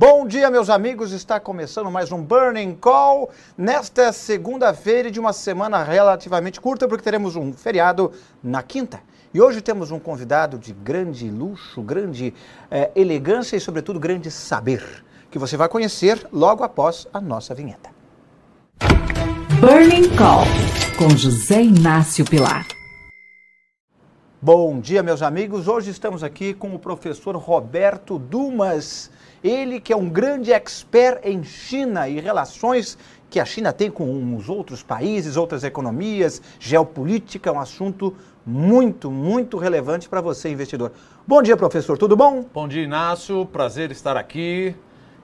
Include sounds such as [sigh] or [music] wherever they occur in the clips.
Bom dia, meus amigos. Está começando mais um Burning Call nesta segunda-feira de uma semana relativamente curta, porque teremos um feriado na quinta. E hoje temos um convidado de grande luxo, grande eh, elegância e, sobretudo, grande saber, que você vai conhecer logo após a nossa vinheta. Burning Call com José Inácio Pilar. Bom dia, meus amigos. Hoje estamos aqui com o professor Roberto Dumas. Ele que é um grande expert em China e relações que a China tem com os outros países, outras economias, geopolítica, é um assunto muito, muito relevante para você, investidor. Bom dia, professor. Tudo bom? Bom dia, Inácio. Prazer estar aqui.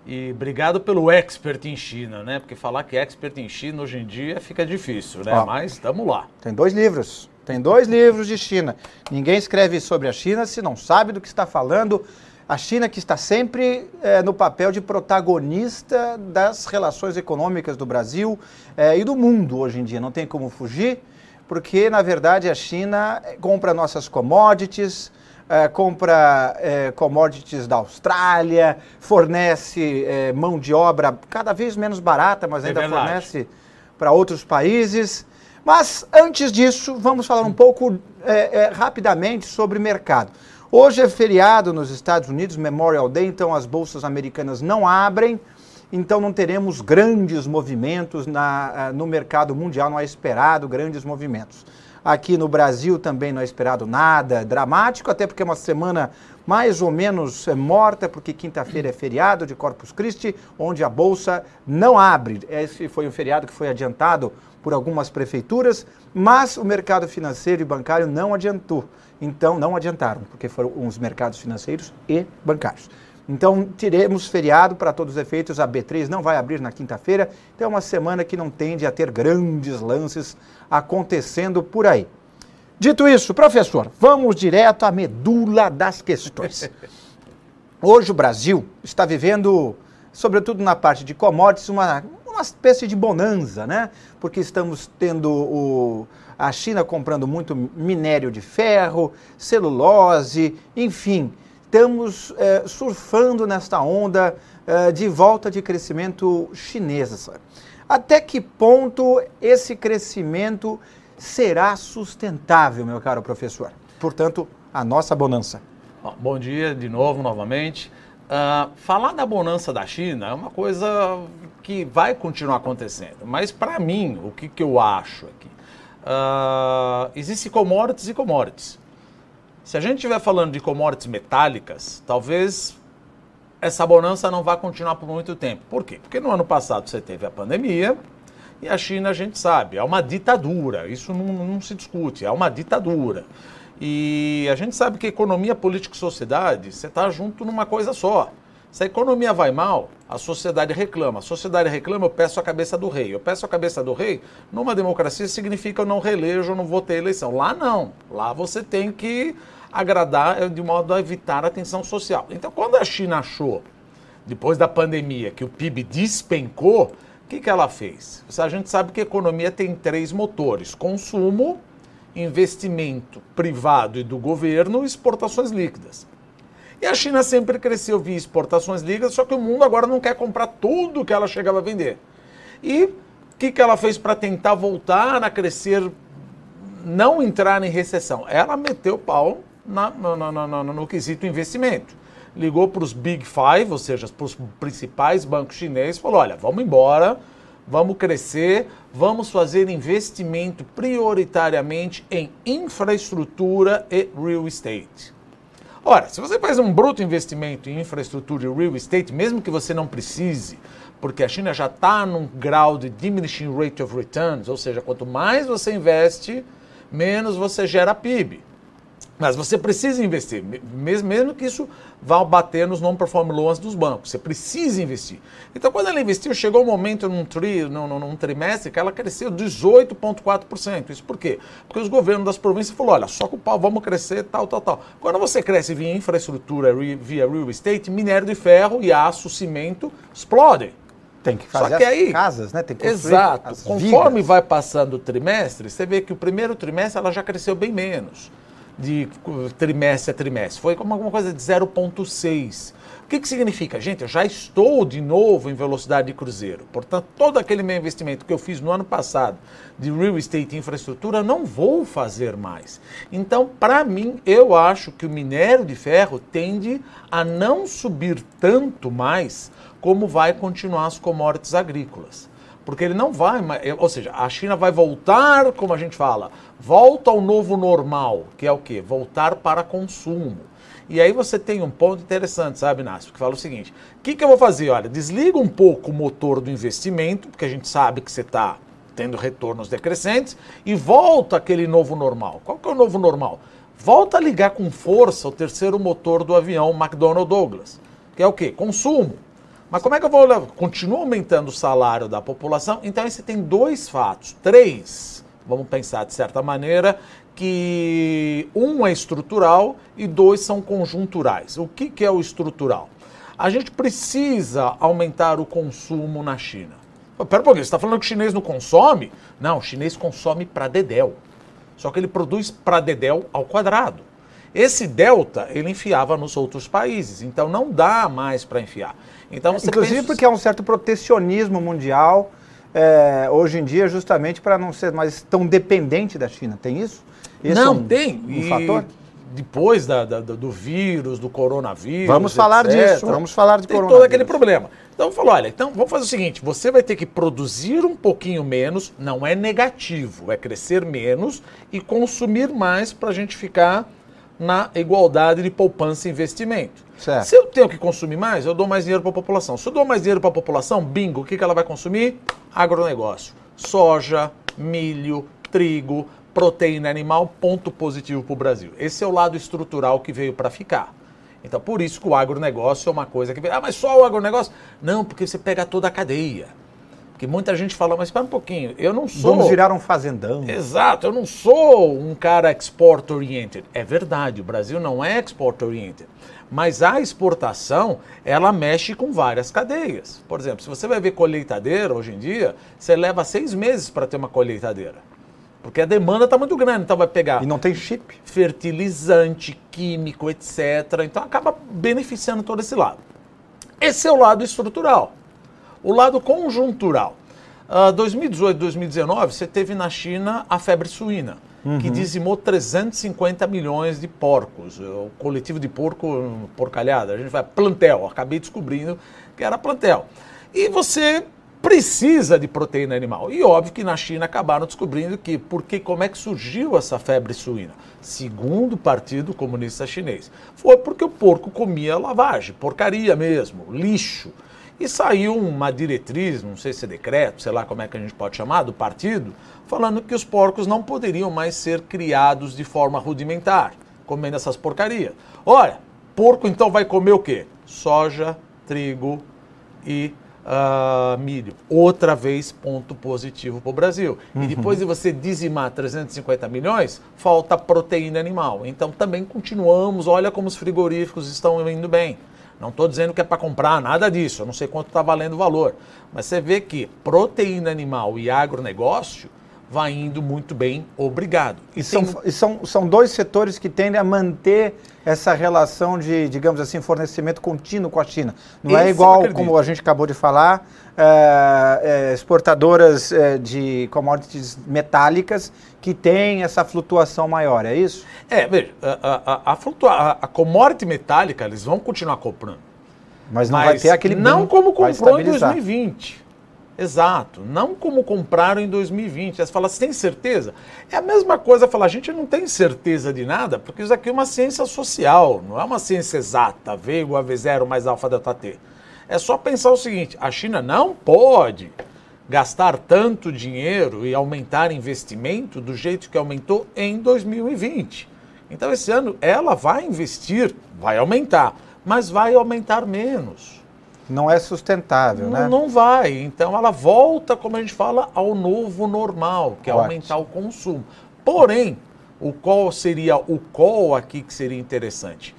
E obrigado pelo expert em China, né? Porque falar que é expert em China hoje em dia fica difícil, né? Ó, Mas estamos lá. Tem dois livros. Tem dois livros de China. Ninguém escreve sobre a China se não sabe do que está falando. A China que está sempre eh, no papel de protagonista das relações econômicas do Brasil eh, e do mundo hoje em dia. Não tem como fugir, porque na verdade a China eh, compra nossas commodities, eh, compra eh, commodities da Austrália, fornece eh, mão de obra cada vez menos barata, mas É ainda fornece para outros países. Mas antes disso, vamos falar um pouco eh, rapidamente sobre mercado. Hoje é feriado nos Estados Unidos, Memorial Day, então as bolsas americanas não abrem, então não teremos grandes movimentos na, ah, no mercado mundial, não é esperado grandes movimentos. Aqui no Brasil também não é esperado nada dramático, até porque é uma semana mais ou menos eh, morta, porque quinta-feira é feriado de Corpus Christi, onde a bolsa não abre. Esse foi um feriado que foi adiantado por algumas prefeituras, mas o mercado financeiro e bancário não adiantou. Então, não adiantaram, porque foram os mercados financeiros e bancários. Então, teremos feriado para todos os efeitos. A B3 não vai abrir na quinta-feira. Então, é uma semana que não tende a ter grandes lances acontecendo por aí. Dito isso, professor, vamos direto à medula das questões. [laughs] Hoje o Brasil está vivendo, sobretudo na parte de commodities, uma, uma espécie de bonança, né? Porque estamos tendo o, a China comprando muito minério de ferro, celulose, enfim, estamos eh, surfando nesta onda eh, de volta de crescimento chinesa. Até que ponto esse crescimento será sustentável, meu caro professor? Portanto, a nossa bonança. Bom dia de novo, novamente. Ah, falar da bonança da China é uma coisa que vai continuar acontecendo. Mas para mim, o que, que eu acho aqui? Ah, existe commodities e commodities. Se a gente estiver falando de commodities metálicas, talvez essa bonança não vá continuar por muito tempo. Por quê? Porque no ano passado você teve a pandemia e a China, a gente sabe, é uma ditadura. Isso não, não se discute, é uma ditadura. E a gente sabe que economia, política e sociedade, você está junto numa coisa só. Se a economia vai mal, a sociedade reclama. A sociedade reclama, eu peço a cabeça do rei. Eu peço a cabeça do rei, numa democracia significa eu não reelejo, eu não vou ter eleição. Lá não. Lá você tem que agradar eh, de modo a evitar a tensão social. Então, quando a China achou, depois da pandemia, que o PIB despencou, o que, que ela fez? A gente sabe que a economia tem três motores: consumo, investimento privado e do governo exportações líquidas. E a China sempre cresceu via exportações líquidas, só que o mundo agora não quer comprar tudo que ela chegava a vender. E o que, que ela fez para tentar voltar a crescer, não entrar em recessão? Ela meteu o pau na- no, no- no- quesito investimento. Ligou para os Big Five, ou seja, para os principais bancos chineses, falou: olha, vamos embora, vamos crescer, vamos fazer investimento prioritariamente em infraestrutura e real estate. Ora, se você faz um bruto investimento em infraestrutura e real estate, mesmo que você não precise, porque a China já está num grau de diminishing rate of returns, ou seja, quanto mais você investe, menos você gera PIB. Mas você precisa investir, me- mesmo, mesmo que isso vá bater nos non-performing loans dos bancos. Você precisa investir. Então, quando ela investiu, chegou um momento num, tri, num, num- trimestre que ela cresceu 18,4%. Isso por quê? Porque os governos das províncias falaram, olha, só com o pau, vamos crescer, tal, tal, tal. Quando você cresce via infraestrutura, via real estate, minério de ferro e aço, cimento explodem. Tem que Só fazer que as aí- casas, né? Tem que Exato. Conforme vigas. vai passando o trimestre, você vê que o primeiro trimestre ela já cresceu bem menos de trimestre a trimestre. Foi como alguma coisa de 0,6. O que, que significa? Gente, eu já estou de novo em velocidade de cruzeiro. Portanto, todo aquele meu investimento que eu fiz no ano passado de real estate e infraestrutura, não vou fazer mais. Então, para mim, eu acho que o minério de ferro tende a não subir tanto mais como vai continuar as commodities agrícolas. Porque ele não vai, ou seja, a China vai voltar, como a gente fala, volta ao novo normal, que é o quê? Voltar para consumo. E aí você tem um ponto interessante, sabe, Inácio? Que fala o seguinte: o que, que eu vou fazer? Olha, desliga um pouco o motor do investimento, porque a gente sabe que você está tendo retornos decrescentes, e volta aquele novo normal. Qual que é o novo normal? Volta a ligar com força o terceiro motor do avião McDonnell Douglas, que é o quê? Consumo. Mas como é que eu vou? Continua aumentando o salário da população, então aí você tem dois fatos, três, vamos pensar de certa maneira, que um é estrutural e dois são conjunturais. O que, que é o estrutural? A gente precisa aumentar o consumo na China. Pera um pouquinho, você está falando que o chinês não consome? Não, o chinês consome para dedéu. Só que ele produz para dedéu ao quadrado. Esse delta ele enfiava nos outros países, então não dá mais para enfiar. Então, Inclusive pensa... porque há um certo protecionismo mundial é, hoje em dia, justamente para não ser mais tão dependente da China. Tem isso? Esse não, é um, tem. Um e fator? Depois da, da, do vírus, do coronavírus. Vamos falar etc, disso, vamos falar de tem todo aquele problema. Então falou, olha, então vamos fazer o seguinte: você vai ter que produzir um pouquinho menos, não é negativo, é crescer menos e consumir mais para a gente ficar na igualdade de poupança e investimento. Certo. Se eu tenho que consumir mais, eu dou mais dinheiro para a população. Se eu dou mais dinheiro para a população, bingo, o que, que ela vai consumir? Agronegócio. Soja, milho, trigo, proteína animal, ponto positivo para o Brasil. Esse é o lado estrutural que veio para ficar. Então, por isso que o agronegócio é uma coisa que. Ah, mas só o agronegócio? Não, porque você pega toda a cadeia. Porque muita gente fala, mas espera um pouquinho, eu não sou. Vamos virar um fazendão. Exato, eu não sou um cara export-oriented. É verdade, o Brasil não é export-oriented. Mas a exportação, ela mexe com várias cadeias. Por exemplo, se você vai ver colheitadeira hoje em dia, você leva seis meses para ter uma colheitadeira. Porque a demanda está muito grande, então vai pegar. E não tem chip. Fertilizante, químico, etc. Então acaba beneficiando todo esse lado. Esse é o lado estrutural. O lado conjuntural. Uh, 2018, 2019, você teve na China a febre suína, uhum. que dizimou 350 milhões de porcos. O coletivo de porco, porcalhada, a gente vai plantel. Acabei descobrindo que era plantel. E você precisa de proteína animal. E óbvio que na China acabaram descobrindo que, porque como é que surgiu essa febre suína? Segundo o Partido Comunista Chinês, foi porque o porco comia lavagem, porcaria mesmo, lixo. E saiu uma diretriz, não sei se é decreto, sei lá como é que a gente pode chamar, do partido, falando que os porcos não poderiam mais ser criados de forma rudimentar, comendo essas porcarias. Olha, porco então vai comer o quê? Soja, trigo e uh, milho. Outra vez, ponto positivo para o Brasil. Uhum. E depois de você dizimar 350 milhões, falta proteína animal. Então também continuamos, olha como os frigoríficos estão indo bem. Não estou dizendo que é para comprar nada disso, eu não sei quanto está valendo o valor. Mas você vê que proteína animal e agronegócio vai indo muito bem, obrigado. E, são, e são, são dois setores que tendem a manter essa relação de, digamos assim, fornecimento contínuo com a China. Não é Esse é igual, como a gente acabou de falar, é, é, exportadoras é, de commodities metálicas que têm essa flutuação maior, é isso? É, veja, a, a, a, a, a commodity metálica eles vão continuar comprando. Mas não Mas vai ter aquele Não como comprou em 2020. Exato. Não como compraram em 2020. Você fala, você tem certeza? É a mesma coisa falar, a gente não tem certeza de nada, porque isso aqui é uma ciência social, não é uma ciência exata, V igual a V0 mais alfa delta T. É só pensar o seguinte, a China não pode gastar tanto dinheiro e aumentar investimento do jeito que aumentou em 2020. Então esse ano ela vai investir, vai aumentar, mas vai aumentar menos não é sustentável, não, né? Não vai. Então ela volta, como a gente fala, ao novo normal, que é Ótimo. aumentar o consumo. Porém, o qual seria o qual aqui que seria interessante?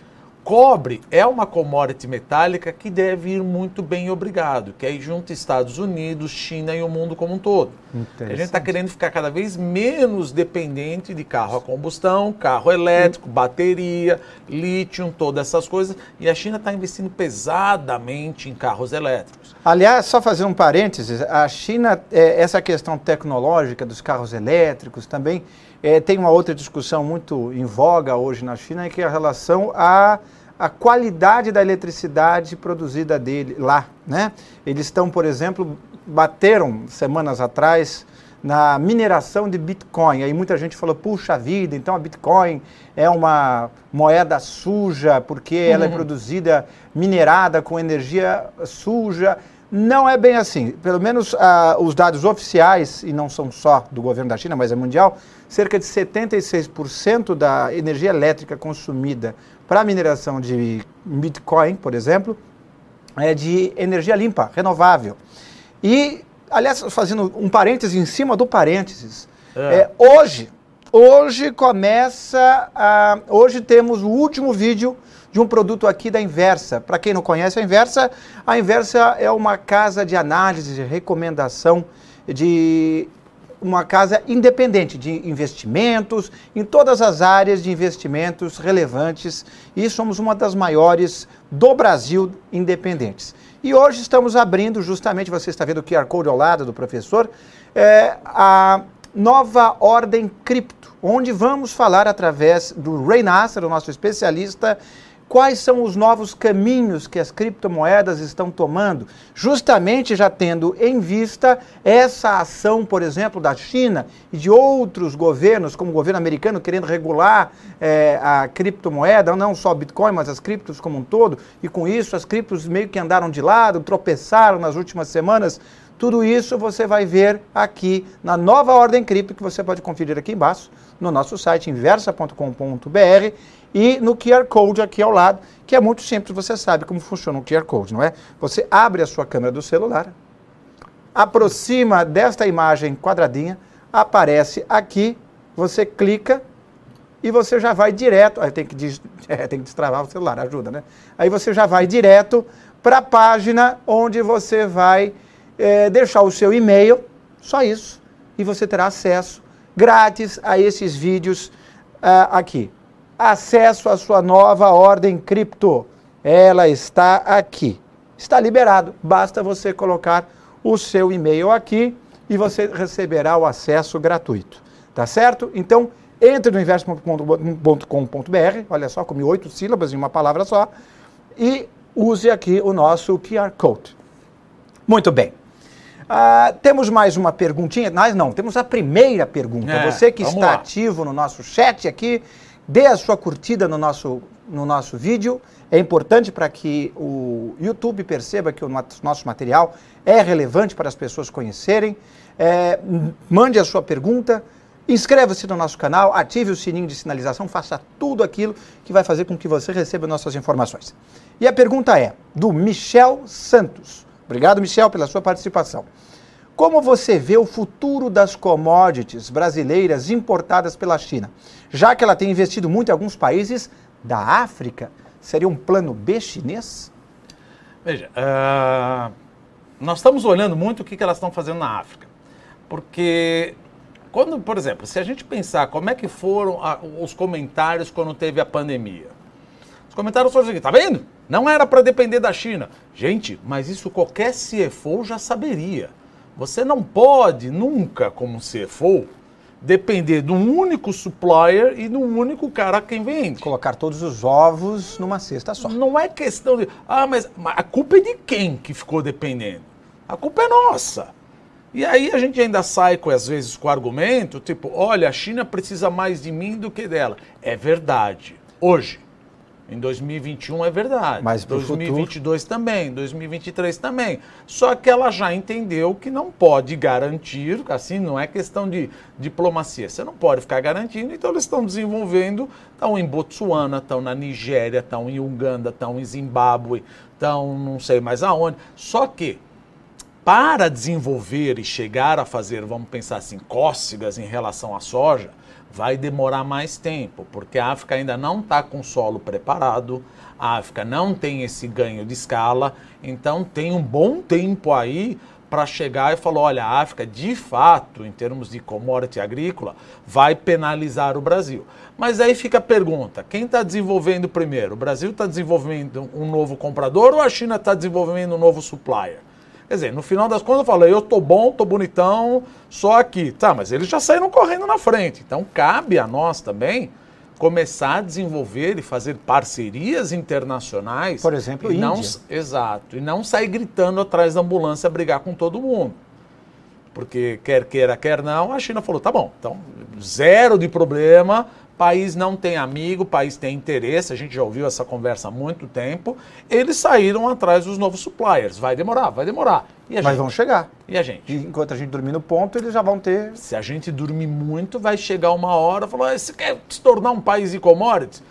Cobre é uma commodity metálica que deve ir muito bem obrigado, que aí junta Estados Unidos, China e o mundo como um todo. A gente está querendo ficar cada vez menos dependente de carro a combustão, carro elétrico, bateria, lítio, todas essas coisas. E a China está investindo pesadamente em carros elétricos. Aliás, só fazer um parênteses, a China, é, essa questão tecnológica dos carros elétricos também é, tem uma outra discussão muito em voga hoje na China, que é a relação a a qualidade da eletricidade produzida dele lá, né? Eles estão, por exemplo, bateram semanas atrás na mineração de Bitcoin. Aí muita gente falou, puxa vida, então a Bitcoin é uma moeda suja porque ela é uhum. produzida, minerada com energia suja. Não é bem assim. Pelo menos ah, os dados oficiais, e não são só do governo da China, mas é mundial, cerca de 76% da energia elétrica consumida para a mineração de Bitcoin, por exemplo, é de energia limpa, renovável. E, aliás, fazendo um parêntese em cima do parênteses, é. É, hoje, hoje começa, a, hoje temos o último vídeo de um produto aqui da Inversa. Para quem não conhece a Inversa, a Inversa é uma casa de análise, de recomendação de uma casa independente de investimentos, em todas as áreas de investimentos relevantes, e somos uma das maiores do Brasil independentes. E hoje estamos abrindo, justamente, você está vendo o QR Code ao lado do professor, é, a nova ordem cripto, onde vamos falar através do Ray Nasser, o nosso especialista quais são os novos caminhos que as criptomoedas estão tomando, justamente já tendo em vista essa ação, por exemplo, da China e de outros governos, como o governo americano, querendo regular é, a criptomoeda, não só Bitcoin, mas as criptos como um todo, e com isso as criptos meio que andaram de lado, tropeçaram nas últimas semanas. Tudo isso você vai ver aqui na nova ordem cripto, que você pode conferir aqui embaixo, no nosso site inversa.com.br e no QR Code aqui ao lado, que é muito simples, você sabe como funciona o QR Code, não é? Você abre a sua câmera do celular, aproxima desta imagem quadradinha, aparece aqui, você clica e você já vai direto. Aí tem que, [laughs] é, tem que destravar o celular, ajuda, né? Aí você já vai direto para a página onde você vai é, deixar o seu e-mail, só isso, e você terá acesso grátis a esses vídeos uh, aqui acesso à sua nova ordem cripto. Ela está aqui. Está liberado. Basta você colocar o seu e-mail aqui e você receberá o acesso gratuito. Tá certo? Então, entre no investe.com.br, olha só, comi oito sílabas em uma palavra só, e use aqui o nosso QR Code. Muito bem. Uh, temos mais uma perguntinha? Nós não, temos a primeira pergunta. É, Você que está lá. ativo no nosso chat aqui, Dê a sua curtida no nosso, no nosso vídeo. É importante para que o YouTube perceba que o nosso material é relevante para as pessoas conhecerem. É, mande a sua pergunta. Inscreva-se no nosso canal, ative o sininho de sinalização, faça tudo aquilo que vai fazer com que você receba nossas informações. E a pergunta é do Michel Santos. Obrigado, Michel, pela sua participação. Como você vê o futuro das commodities brasileiras importadas pela China? Já que ela tem investido muito em alguns países da África, seria um plano B chinês? Veja, uh, nós estamos olhando muito o que, elas estão fazendo na África. Porque, quando, por exemplo, se a gente pensar como é que foram a, os comentários quando teve a pandemia. Os comentários foram o seguinte, tá vendo? Não era para depender da China. Gente, mas isso qualquer CFO já saberia. Você não pode nunca, como CFO, depender de um único supplier e de um único cara quem vende. Colocar todos os ovos numa cesta só. Não é questão de. Ah, mas a culpa é de quem que ficou dependendo? A culpa é nossa. E aí a gente ainda sai com, às vezes, com o argumento, tipo, olha, a China precisa mais de mim do que dela. É verdade. Hoje. Em 2021 é verdade. Mas 2022 futuro... também, 2023 também. Só que ela já entendeu que não pode garantir, assim, não é questão de diplomacia. Você não pode ficar garantindo, então eles estão desenvolvendo, estão em Botsuana, estão na Nigéria, estão em Uganda, estão em Zimbábue, estão não sei mais aonde. Só que para desenvolver e chegar a fazer, vamos pensar assim, cócegas em relação à soja, vai demorar mais tempo, porque a África ainda não está com solo preparado, a África não tem esse ganho de escala, então tem um bom tempo aí para chegar e falar, olha, a África, de fato, em termos de commodity agrícola, vai penalizar o Brasil. Mas aí fica a pergunta, quem está desenvolvendo primeiro? O Brasil está desenvolvendo um novo comprador ou a China está desenvolvendo um novo supplier? Quer dizer, no final das contas eu falei, eu tô bom, tô bonitão, só aqui. Tá, mas eles já saíram correndo na frente. Então cabe a nós também começar a desenvolver e fazer parcerias internacionais. Por exemplo, e não, Índia. Exato. E não sair gritando atrás da ambulância brigar com todo mundo. Porque quer queira, quer não, a China falou, tá bom, então zero de problema, país não tem amigo, país tem interesse, a gente já ouviu essa conversa há muito tempo. Eles saíram atrás dos novos suppliers. Vai demorar, vai demorar. Mas gente? vão chegar. E a gente? E enquanto a gente dormir no ponto, eles já vão ter. Se a gente dormir muito, vai chegar uma hora e falar: você quer se tornar um país de commodities?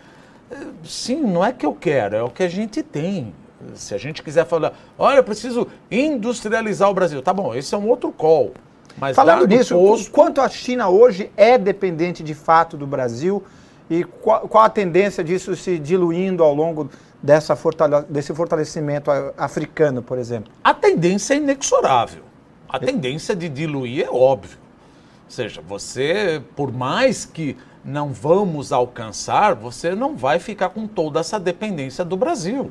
Sim, não é que eu quero, é o que a gente tem. Se a gente quiser falar, olha, eu preciso industrializar o Brasil. Tá bom, esse é um outro call. Mas Falando nisso, posto... quanto a China hoje é dependente de fato do Brasil e qual, qual a tendência disso se diluindo ao longo dessa fortale desse fortalecimento africano, por exemplo? A tendência é inexorável. A tendência de diluir é óbvio. Ou seja, você, por mais que não vamos alcançar, você não vai ficar com toda essa dependência do Brasil.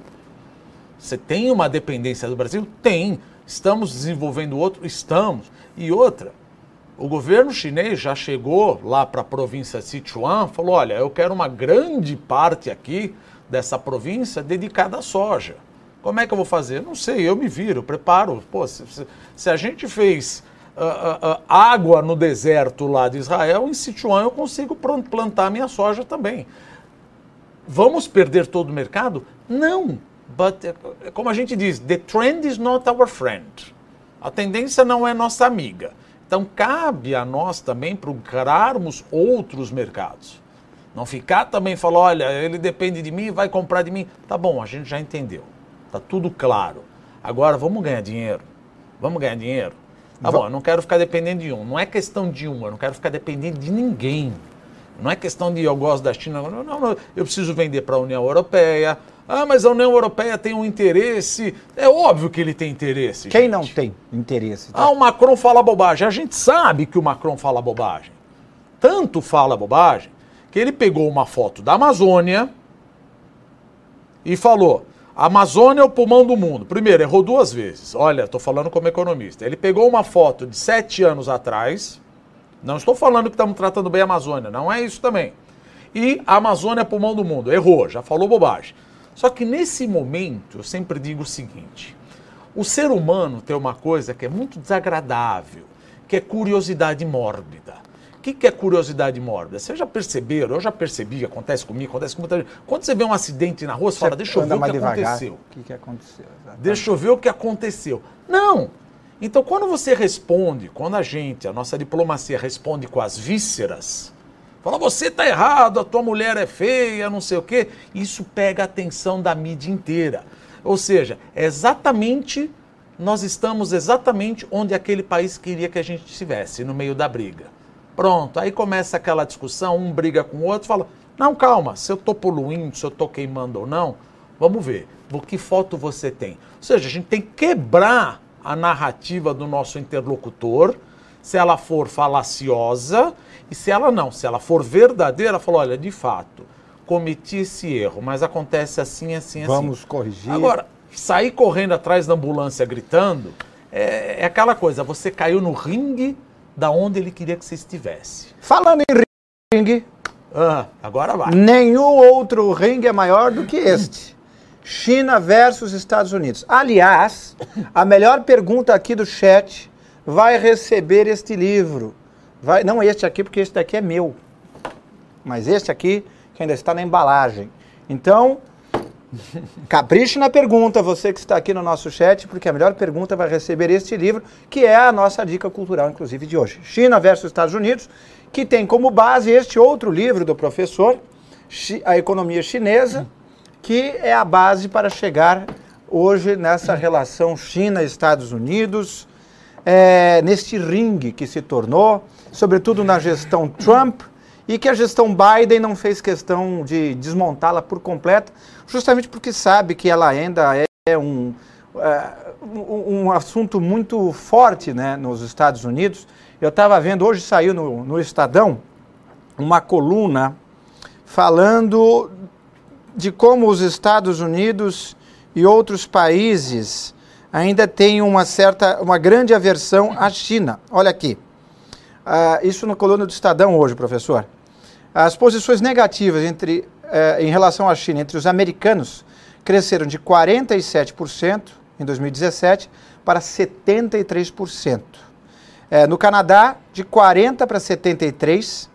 Você tem uma dependência do Brasil? Tem. Estamos desenvolvendo outro? Estamos. E outra, o governo chinês já chegou lá para a província de Sichuan, falou: olha, eu quero uma grande parte aqui dessa província dedicada à soja. Como é que eu vou fazer? Não sei, eu me viro, preparo. Pô, se, se a gente fez uh, uh, água no deserto lá de Israel, em Sichuan eu consigo plantar minha soja também. Vamos perder todo o mercado? Não. But, como a gente diz, the trend is not our friend. A tendência não é nossa amiga. Então cabe a nós também procurarmos outros mercados. Não ficar também falando, olha, ele depende de mim, vai comprar de mim. Tá bom, a gente já entendeu. Tá tudo claro. Agora vamos ganhar dinheiro. Vamos ganhar dinheiro. Tá bom, eu não quero ficar dependendo de um. Não é questão de um, eu não quero ficar dependendo de ninguém. Não é questão de eu gosto da China. Não, não, não. eu preciso vender para a União Europeia, ah, mas a União Europeia tem um interesse. É óbvio que ele tem interesse. Quem gente. não tem interesse? Tá? Ah, o Macron fala bobagem. A gente sabe que o Macron fala bobagem. Tanto fala bobagem que ele pegou uma foto da Amazônia e falou: a Amazônia é o pulmão do mundo. Primeiro, errou duas vezes. Olha, estou falando como economista. Ele pegou uma foto de sete anos atrás. Não estou falando que estamos tratando bem a Amazônia, não é isso também. E a Amazônia é pulmão do mundo. Errou, já falou bobagem. Só que nesse momento, eu sempre digo o seguinte: o ser humano tem uma coisa que é muito desagradável, que é curiosidade mórbida. O que, que é curiosidade mórbida? Vocês já perceberam? Eu já percebi, acontece comigo, acontece com muita gente. Quando você vê um acidente na rua, você, você fala, deixa eu ver o que devagar. aconteceu. O que, que aconteceu? Exatamente. Deixa eu ver o que aconteceu. Não! Então, quando você responde, quando a gente, a nossa diplomacia responde com as vísceras, Fala, você tá errado, a tua mulher é feia, não sei o quê. Isso pega a atenção da mídia inteira. Ou seja, é exatamente, nós estamos exatamente onde aquele país queria que a gente estivesse, no meio da briga. Pronto, aí começa aquela discussão, um briga com o outro, fala, não, calma, se eu tô poluindo, se eu tô queimando ou não, vamos ver, que foto você tem. Ou seja, a gente tem que quebrar a narrativa do nosso interlocutor, se ela for falaciosa, e se ela não, se ela for verdadeira, falou, olha, de fato, cometi esse erro, mas acontece assim, assim, assim. Vamos corrigir. Agora, sair correndo atrás da ambulância gritando, é, é aquela coisa, você caiu no ringue da onde ele queria que você estivesse. Falando em ringue... Ah, agora vai. Nenhum outro ringue é maior do que este. China versus Estados Unidos. Aliás, a melhor pergunta aqui do chat vai receber este livro. Vai, não este aqui, porque este daqui é meu. Mas este aqui, que ainda está na embalagem. Então, [laughs] capriche na pergunta, você que está aqui no nosso chat, porque a melhor pergunta vai receber este livro, que é a nossa dica cultural, inclusive, de hoje. China versus Estados Unidos, que tem como base este outro livro do professor, A Economia Chinesa, que é a base para chegar hoje nessa relação China-Estados Unidos, é, neste ringue que se tornou sobretudo na gestão Trump e que a gestão Biden não fez questão de desmontá-la por completo, justamente porque sabe que ela ainda é um, uh, um assunto muito forte né, nos Estados Unidos. Eu estava vendo, hoje saiu no, no Estadão, uma coluna falando de como os Estados Unidos e outros países ainda têm uma certa, uma grande aversão à China. Olha aqui, uh, isso na coluna do Estadão hoje, professor. As posições negativas entre, uh, em relação à China entre os americanos cresceram de 47% em 2017 para 73%. É, no Canadá, de 40% para 73%.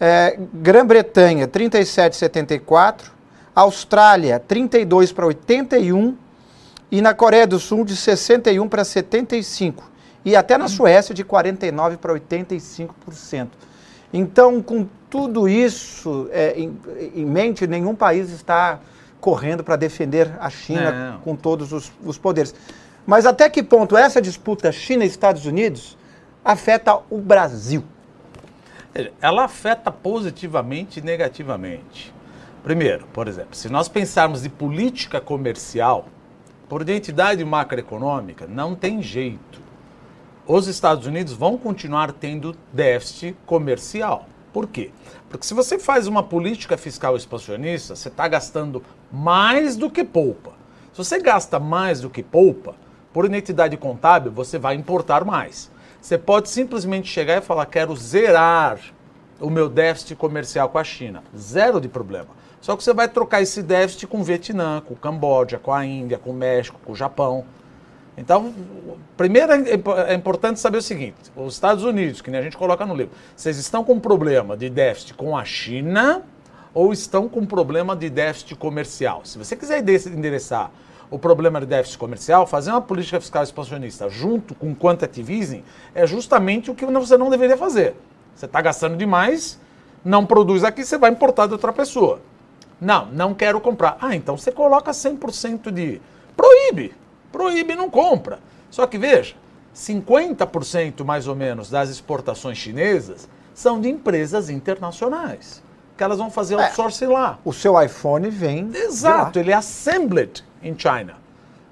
É, Grã-Bretanha, 37,74%. Austrália, 32 para 81%. E na Coreia do Sul, de 61 para 75%. E até na Suécia, de 49 para 85%. Então, com tudo isso é, em, em mente, nenhum país está correndo para defender a China Não. com todos os, os poderes. Mas até que ponto essa disputa China-Estados Unidos afeta o Brasil? Ela afeta positivamente e negativamente. Primeiro, por exemplo, se nós pensarmos de política comercial, por identidade macroeconômica, não tem jeito. Os Estados Unidos vão continuar tendo déficit comercial. Por quê? Porque se você faz uma política fiscal expansionista, você está gastando mais do que poupa. Se você gasta mais do que poupa, por identidade contábil, você vai importar mais. Você pode simplesmente chegar e falar: quero zerar o meu déficit comercial com a China. Zero de problema. Só que você vai trocar esse déficit com o Vietnã, com o Camboja, com a Índia, com o México, com o Japão. Então, primeiro é, é importante saber o seguinte: os Estados Unidos, que nem a gente coloca no livro, vocês estão com problema de déficit com a China ou estão com problema de déficit comercial? Se você quiser endereçar o problema de déficit comercial, fazer uma política fiscal expansionista junto com quantitative é justamente o que você não deveria fazer. Você está gastando demais, não produz aqui, você vai importar de outra pessoa. Não, não quero comprar. Ah, então você coloca 100% de. Proíbe proíbe não compra. Só que veja, 50% mais ou menos das exportações chinesas são de empresas internacionais. Que elas vão fazer é. outsourcing é, lá. O seu iPhone vem. Exato, ele é assembled in China.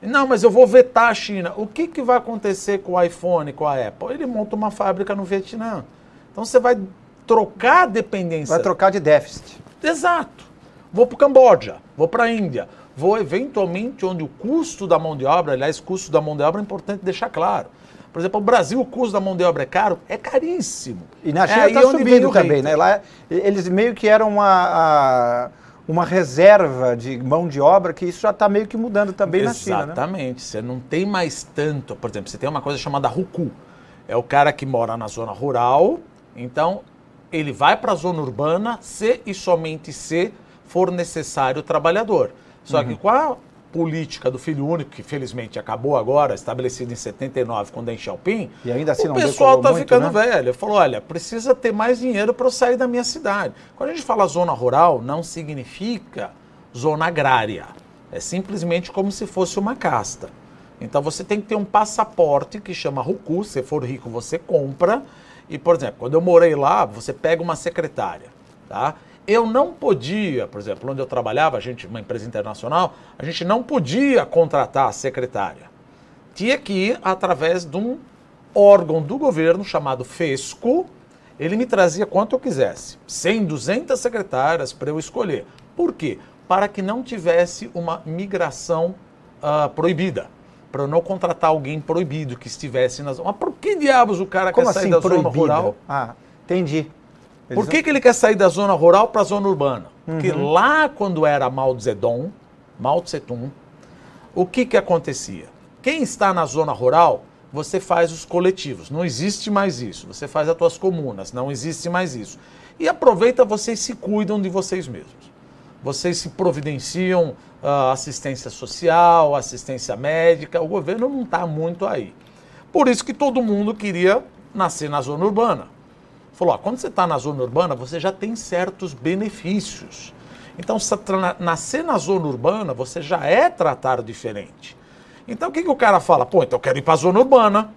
Não, mas eu vou vetar a China. O que, que vai acontecer com o iPhone, com a Apple? Ele monta uma fábrica no Vietnã. Então você vai trocar a dependência. Vai trocar de déficit. Exato. Vou para o Camboja, vou para a Índia vou eventualmente onde o custo da mão de obra, aliás, custo da mão de obra é importante deixar claro. Por exemplo, o Brasil, o custo da mão de obra é caro? É caríssimo. E na China está é, subindo também, né? Lá, eles meio que eram uma, uma reserva de mão de obra, que isso já está meio que mudando também Exatamente. na China, né? Exatamente. Você não tem mais tanto... Por exemplo, você tem uma coisa chamada RUCU. É o cara que mora na zona rural, então ele vai para a zona urbana se e somente se for necessário o trabalhador. Só uhum. que com a política do filho único, que felizmente acabou agora, estabelecida em 79 com Deng Xiaoping, e ainda assim o pessoal está ficando né? velho. Falou, olha, precisa ter mais dinheiro para eu sair da minha cidade. Quando a gente fala zona rural, não significa zona agrária. É simplesmente como se fosse uma casta. Então você tem que ter um passaporte que chama RUCU, se for rico você compra. E, por exemplo, quando eu morei lá, você pega uma secretária, tá? Eu não podia, por exemplo, onde eu trabalhava, a gente, uma empresa internacional, a gente não podia contratar a secretária. Tinha que ir através de um órgão do governo chamado FESCO. Ele me trazia quanto eu quisesse, 100, 200 secretárias para eu escolher. Por quê? Para que não tivesse uma migração uh, proibida para não contratar alguém proibido que estivesse na zona. Mas por que diabos o cara Como quer assim, sair da proibida? zona rural? Ah, entendi. Por que, que ele quer sair da zona rural para a zona urbana? Porque uhum. lá, quando era Mao Zedong, Mao Tse Tung, o que, que acontecia? Quem está na zona rural, você faz os coletivos. Não existe mais isso. Você faz as tuas comunas. Não existe mais isso. E aproveita, vocês se cuidam de vocês mesmos. Vocês se providenciam uh, assistência social, assistência médica. O governo não está muito aí. Por isso que todo mundo queria nascer na zona urbana. Falou, ó, quando você está na zona urbana, você já tem certos benefícios. Então, se nascer na zona urbana, você já é tratado diferente. Então, o que, que o cara fala? Pô, então eu quero ir para a zona urbana.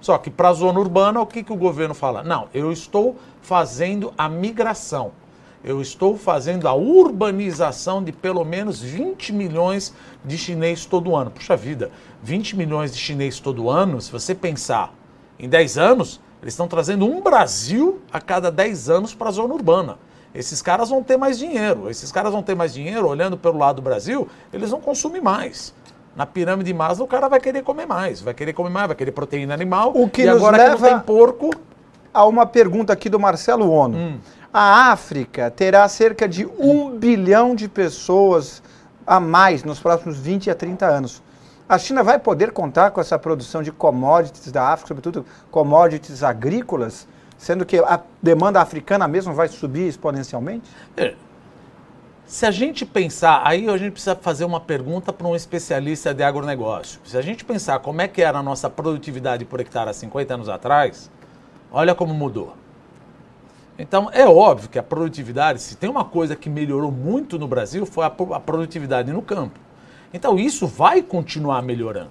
Só que para a zona urbana, o que, que o governo fala? Não, eu estou fazendo a migração. Eu estou fazendo a urbanização de pelo menos 20 milhões de chineses todo ano. Puxa vida, 20 milhões de chineses todo ano, se você pensar em 10 anos, eles estão trazendo um Brasil a cada 10 anos para a zona urbana. Esses caras vão ter mais dinheiro. Esses caras vão ter mais dinheiro, olhando pelo lado do Brasil, eles vão consumir mais. Na pirâmide de Maslow, o cara vai querer comer mais, vai querer comer mais, vai querer proteína animal. O que e agora leva que não tem porco, Há uma pergunta aqui do Marcelo Ono. Hum. A África terá cerca de um bilhão de pessoas a mais nos próximos 20 a 30 anos. A China vai poder contar com essa produção de commodities da África, sobretudo commodities agrícolas, sendo que a demanda africana mesmo vai subir exponencialmente? É. Se a gente pensar, aí a gente precisa fazer uma pergunta para um especialista de agronegócio. Se a gente pensar como é que era a nossa produtividade por hectare há 50 anos atrás, olha como mudou. Então, é óbvio que a produtividade, se tem uma coisa que melhorou muito no Brasil, foi a, pro- a produtividade no campo. Então, isso vai continuar melhorando.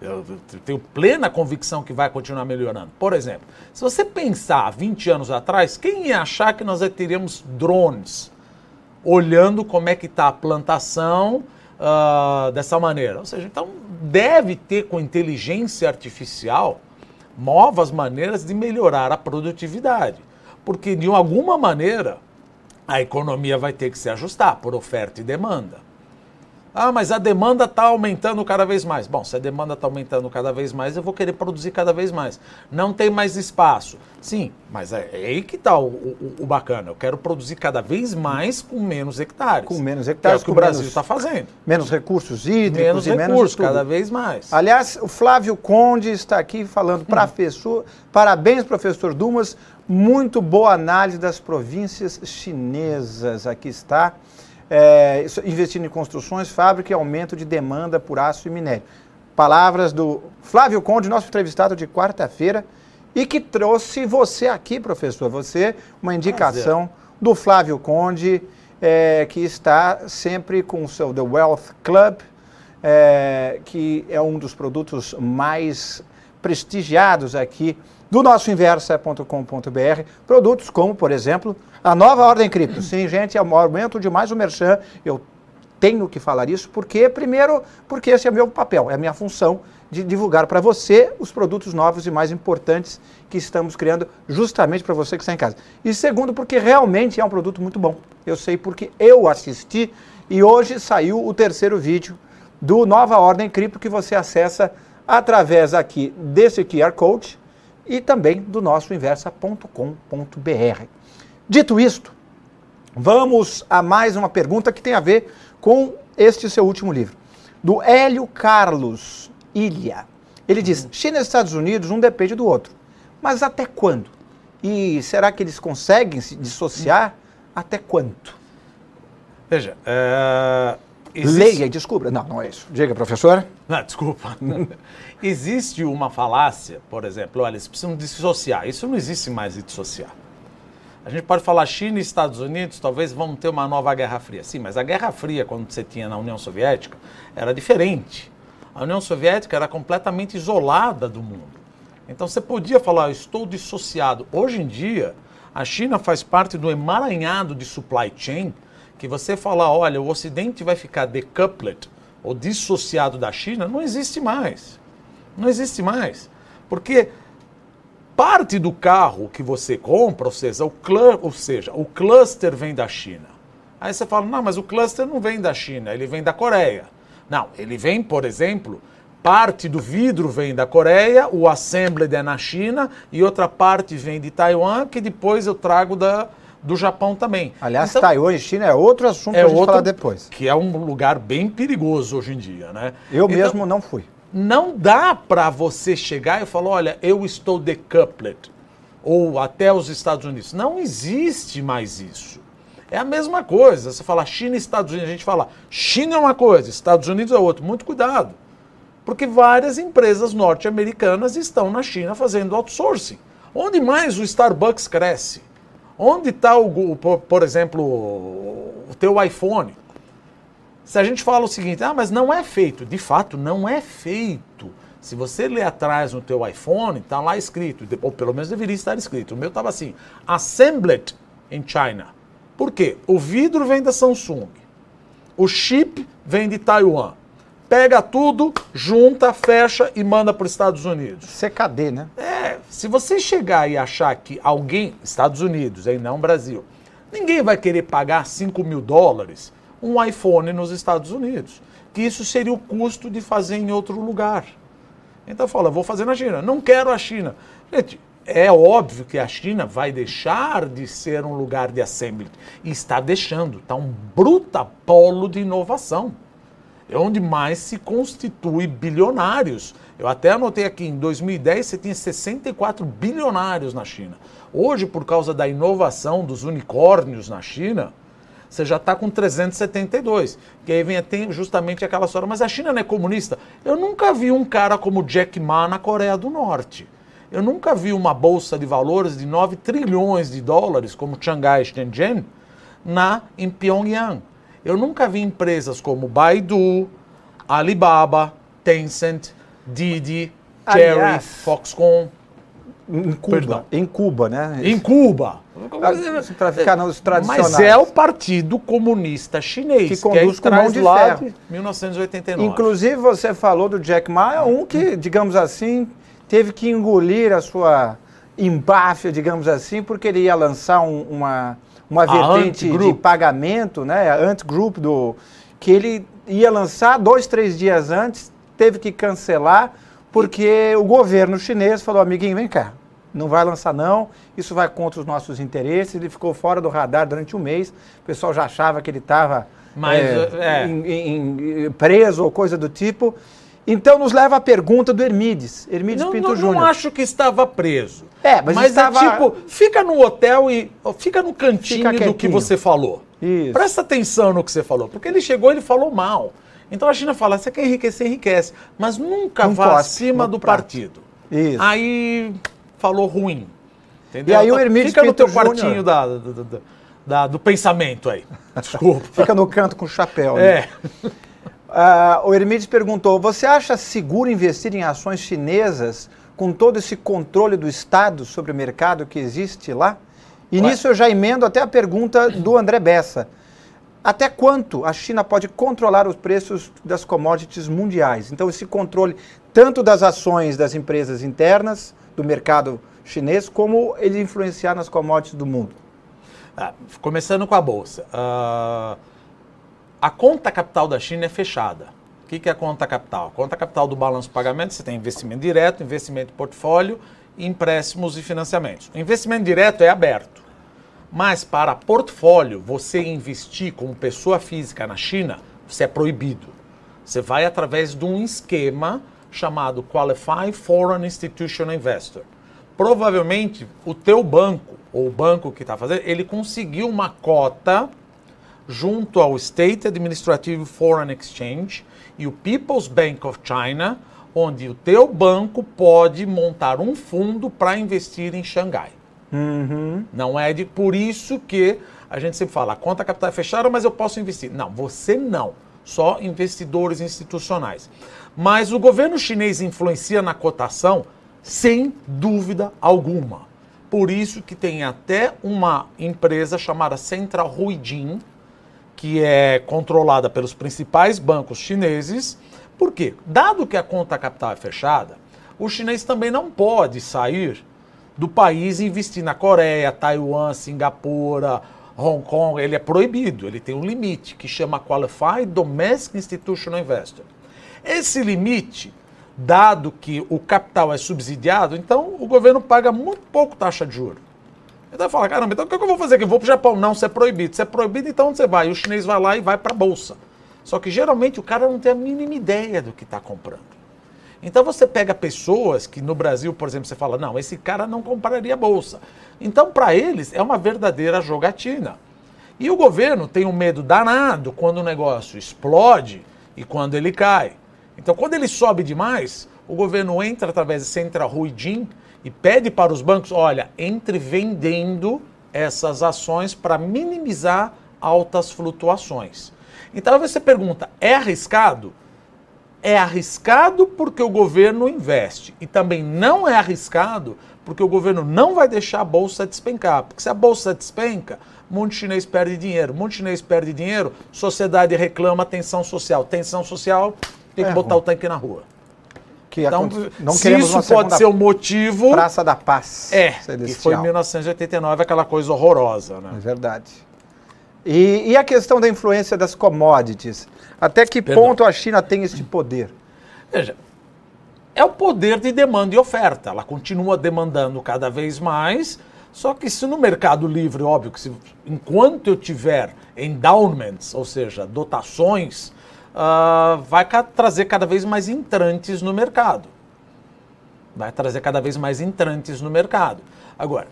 Eu tenho plena convicção que vai continuar melhorando. Por exemplo, se você pensar 20 anos atrás, quem ia achar que nós teríamos drones olhando como é que está a plantação ah, dessa maneira? Ou seja, então deve ter com inteligência artificial novas maneiras de melhorar a produtividade. Porque de alguma maneira a economia vai ter que se ajustar por oferta e demanda. Ah, mas a demanda está aumentando cada vez mais. Bom, se a demanda está aumentando cada vez mais, eu vou querer produzir cada vez mais. Não tem mais espaço. Sim, mas é, é aí que está o, o- o bacana. Eu quero produzir cada vez mais com menos hectares. Com menos Que é hectares, o que o Brasil menos- está fazendo. Menos recursos hídricos Menos e menos recursos, de tudo. cada vez mais. Aliás, o Flávio Conde está aqui falando, professor, parabéns, professor Dumas, muito boa análise das províncias chinesas. Aqui está. É, investindo em construções, fábrica e aumento de demanda por aço e minério. Palavras do Flávio Conde, nosso entrevistado de quarta-feira, e que trouxe você aqui, professor. Você, uma indicação do Flávio Conde, é, que está sempre com o seu The Wealth Club, é, que é um dos produtos mais prestigiados aqui do nosso inversa.com.br. Produtos como, por exemplo, a nova Ordem Cripto. Sim, gente, é aumento de mais um merchan. Eu tenho que falar isso porque, primeiro, porque esse é meu papel, é a minha função de divulgar para você os produtos novos e mais importantes que estamos criando justamente para você que está em casa. E segundo, porque realmente é um produto muito bom. Eu sei porque eu assisti e hoje saiu o terceiro vídeo do Nova Ordem Cripto que você acessa através aqui desse QR Code e também do nosso inversa.com.br. Dito isto, Vamos a mais uma pergunta que tem a ver com este seu último livro, do Hélio Carlos Ilha. Ele diz: China e Estados Unidos, um depende do outro. Mas até quando? E será que eles conseguem se dissociar? Até quanto? Veja, é, existe- Leia e descubra. Não, não é isso. Diga, professora. Não, desculpa. [laughs] existe uma falácia, por exemplo, olha, eles precisam dissociar. Isso não existe mais de dissociar. A gente pode falar China e Estados Unidos, talvez vão ter uma nova Guerra Fria. Sim, mas a Guerra Fria, quando você tinha na União Soviética, era diferente. A União Soviética era completamente isolada do mundo. Então você podia falar, "Eu estou dissociado. Hoje em dia, a China faz parte do emaranhado de supply chain, que você falar, olha, o Ocidente vai ficar decoupled, ou dissociado da China, não existe mais. Não existe mais. Porque parte do carro que você compra, ou seja, o, clu- ou seja, o cluster vem da China. Aí você fala, não, mas o cluster não vem da China, ele vem da Coreia. Não, ele vem, por exemplo, parte do vidro vem da Coreia, o assembled é na China e outra parte vem de Taiwan, que depois eu trago da, do Japão também. Aliás, Então, Taiwan e China é outro assunto é para a gente outro falar depois. que é um lugar bem perigoso hoje em dia, né? Eu Então, mesmo não fui. Não dá para você chegar e falar, olha, eu estou decoupled, ou até os Estados Unidos. Não existe mais isso. É a mesma coisa. Você fala China e Estados Unidos, a gente fala China é uma coisa, Estados Unidos é outra. Muito cuidado. Porque várias empresas norte-americanas estão na China fazendo outsourcing. Onde mais o Starbucks cresce? Onde está, o, por exemplo, o teu iPhone? Se a gente fala o seguinte, ah, mas não é feito, de fato, não é feito. Se você ler atrás no teu iPhone, está lá escrito, ou pelo menos deveria estar escrito. O meu estava assim, assembled in China. Por quê? O vidro vem da Samsung. O chip vem de Taiwan. Pega tudo, junta, fecha e manda para os Estados Unidos. CKD, né? É, se você chegar e achar que alguém, Estados Unidos, hein, não Brasil, ninguém vai querer pagar 5 mil dólares um iPhone nos Estados Unidos. Que isso seria o custo de fazer em outro lugar. Então fala, vou fazer na China. Não quero a China. Gente, é óbvio que a China vai deixar de ser um lugar de assembly. E está deixando. Está um bruta polo de inovação. É onde mais se constitui bilionários. Eu até anotei aqui, em 2010 você tinha 64 bilionários na China. Hoje, por causa da inovação dos unicórnios na China, você já está com 372. Que aí vem tem justamente aquela história, mas a China não é comunista? Eu nunca vi um cara como Jack Ma na Coreia do Norte. Eu nunca vi uma bolsa de valores de 9 trilhões de dólares, como Shanghai Shenzhen, na, em Pyongyang. Eu nunca vi empresas como Baidu, Alibaba, Tencent, Didi, Cherry, Aliás, Foxconn. Em Cuba. Perdão. Em Cuba, né? Em Cuba. Para ficar nos tradicionais. Mas é o Partido Comunista Chinês, Que conduz é com mão de lá ferro. de 1989. Inclusive, você falou do Jack Ma, é um que, digamos assim, teve que engolir a sua empáfia, digamos assim, porque ele ia lançar um- uma, uma vertente de pagamento, né? A Ant Group, do, que ele ia lançar dois, três dias antes, teve que cancelar, porque o governo chinês falou, amiguinho, vem cá, não vai lançar não, isso vai contra os nossos interesses, ele ficou fora do radar durante um mês, o pessoal já achava que ele estava Mas, é. em- em- em- preso ou coisa do tipo. Então nos leva à pergunta do Hermides, Hermides não, Pinto não, Júnior. não acho que estava preso. É, mas estava- é tipo, fica no hotel e fica no cantinho Fica do que você falou. Isso. Presta atenção no que você falou, porque ele chegou e ele falou mal. Então a China fala, você quer enriquecer, enriquece, mas nunca Não vá acima no do prato. partido. Isso. Aí falou ruim. Entendeu? E aí o Então, Hermídes Fica no Pinto teu Júnior- quartinho da, da- da- do pensamento aí. [laughs] Desculpa. Fica no canto com o chapéu. né? é. [laughs] Ah, o Hermides perguntou: você acha seguro investir em ações chinesas com todo esse controle do Estado sobre o mercado que existe lá? E Ué. nisso eu já emendo até a pergunta do André Bessa. Até quanto a China pode controlar os preços das commodities mundiais? Então, esse controle tanto das ações das empresas internas do mercado chinês, como ele influenciar nas commodities do mundo. Ah, começando com a bolsa. Ah, a conta capital da China é fechada. O que, que é a conta capital? A conta capital do balanço de pagamento, você tem investimento direto, investimento em portfólio, empréstimos e financiamentos. O investimento direto é aberto. Mas para portfólio, você investir como pessoa física na China, você é proibido. Você vai através de um esquema chamado Qualified Foreign Institutional Investor. Provavelmente o teu banco, ou o banco que está fazendo, ele conseguiu uma cota junto ao State Administrative Foreign Exchange e o People's Bank of China, onde o teu banco pode montar um fundo para investir em Xangai. Não é de por isso que a gente sempre fala, a conta capital é fechada, mas eu posso investir. Não, você não. Só investidores institucionais. Mas o governo chinês influencia na cotação sem dúvida alguma. Por isso que tem até uma empresa chamada Central Huijin, que é controlada pelos principais bancos chineses. Por quê? Dado que a conta capital é fechada, o chinês também não pode sair do país investir na Coreia, Taiwan, Singapura, Hong Kong. Ele é proibido, ele tem um limite que chama Qualified Domestic Institutional Investor. Esse limite, dado que o capital é subsidiado, então o governo paga muito pouco taxa de juros. Então fala, caramba, então o que eu vou fazer aqui? Eu vou para o Japão. Não, isso é proibido. Isso é proibido, então onde você vai? O chinês vai lá e vai para a bolsa. Só que geralmente o cara não tem a mínima ideia do que está comprando. Então você pega pessoas que no Brasil, por exemplo, você fala, não, esse cara não compraria bolsa. Então, para eles, é uma verdadeira jogatina. E o governo tem um medo danado quando o negócio explode e quando ele cai. Então, quando ele sobe demais, o governo entra através de Central Ruidin e pede para os bancos, olha, entre vendendo essas ações para minimizar altas flutuações. Então você pergunta, é arriscado? É arriscado porque o governo investe. E também não é arriscado porque o governo não vai deixar a bolsa despencar. Porque se a bolsa despenca, monte chinês perde dinheiro. Monte chinês perde dinheiro, sociedade reclama tensão social. Tensão social, tem que É botar ruim. o tanque na rua. Que Então, não se isso pode ser o motivo, Praça da Paz. é. E foi Celestial. em 1989 aquela coisa horrorosa, né? É verdade. E, e a questão da influência das commodities? Até que Perdão. ponto a China tem este poder? Veja, é o poder de demanda e oferta. Ela continua demandando cada vez mais, só que se no mercado livre, óbvio que se, enquanto eu tiver endowments, ou seja, dotações, ah, vai ca- trazer cada vez mais entrantes no mercado. Vai trazer cada vez mais entrantes no mercado. Agora,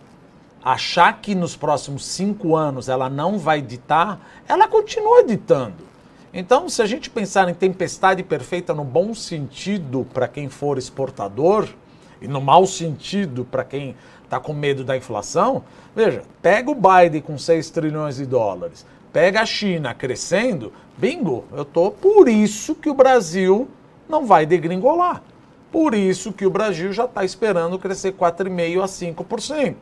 achar que nos próximos cinco anos ela não vai ditar, ela continua ditando. Então, se a gente pensar em tempestade perfeita no bom sentido para quem for exportador, e no mau sentido para quem está com medo da inflação, veja, pega o Biden com 6 trilhões de dólares, pega a China crescendo, bingo, eu tô por isso que o Brasil não vai degringolar. Por isso que o Brasil já está esperando crescer 4,5% a 5%.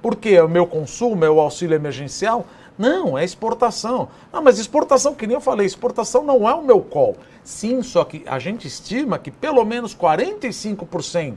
Porque o meu consumo, o auxílio emergencial? Não, é exportação. Não, mas exportação, que nem eu falei, exportação não é o meu call. Sim, só que a gente estima que pelo menos 45%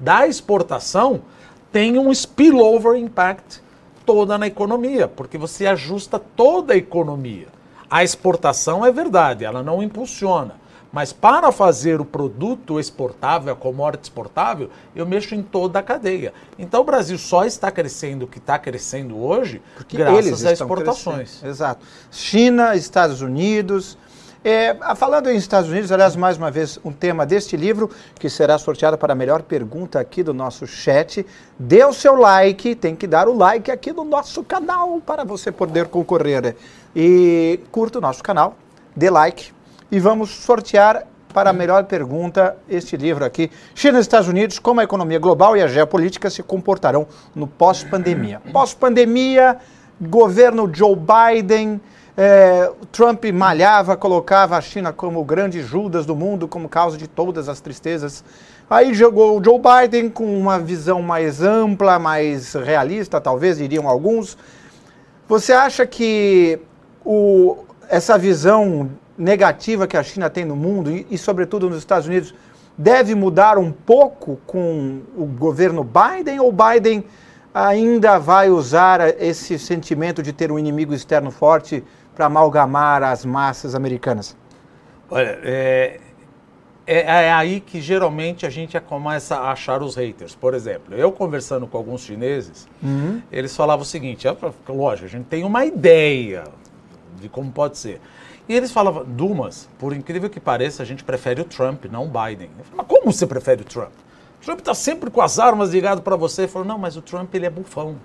da exportação tem um spillover impact toda na economia, porque você ajusta toda a economia. A exportação é verdade, ela não impulsiona. Mas para fazer o produto exportável, a commodity exportável, eu mexo em toda a cadeia. Então o Brasil só está crescendo o que está crescendo hoje Porque graças eles às exportações. crescendo. Exato. China, Estados Unidos. É, falando em Estados Unidos, aliás, mais uma vez, um tema deste livro, que será sorteado para a melhor pergunta aqui do nosso chat. Dê o seu like, tem que dar o like aqui no nosso canal para você poder concorrer. E curta o nosso canal, dê like e vamos sortear para a melhor pergunta este livro aqui. China e Estados Unidos, como a economia global e a geopolítica se comportarão no pós-pandemia. Pós-pandemia, governo Joe Biden, eh, Trump malhava, colocava a China como o grande Judas do mundo, como causa de todas as tristezas. Aí jogou o Joe Biden com uma visão mais ampla, mais realista, talvez, diriam alguns. Você acha que o, essa visão negativa que a China tem no mundo e, e, sobretudo, nos Estados Unidos deve mudar um pouco com o governo Biden ou Biden ainda vai usar esse sentimento de ter um inimigo externo forte para amalgamar as massas americanas? Olha, é, é, é, aí que geralmente a gente começa a achar os haters. Por exemplo, eu conversando com alguns chineses, uhum. eles falavam o seguinte: é, lógico, a gente tem uma ideia de como pode ser. E eles falavam, Dumas, por incrível que pareça, a gente prefere o Trump, não o Biden. Eu falei, mas como você prefere o Trump? O Trump está sempre com as armas ligadas para você. Ele falou, não, mas o Trump ele é bufão.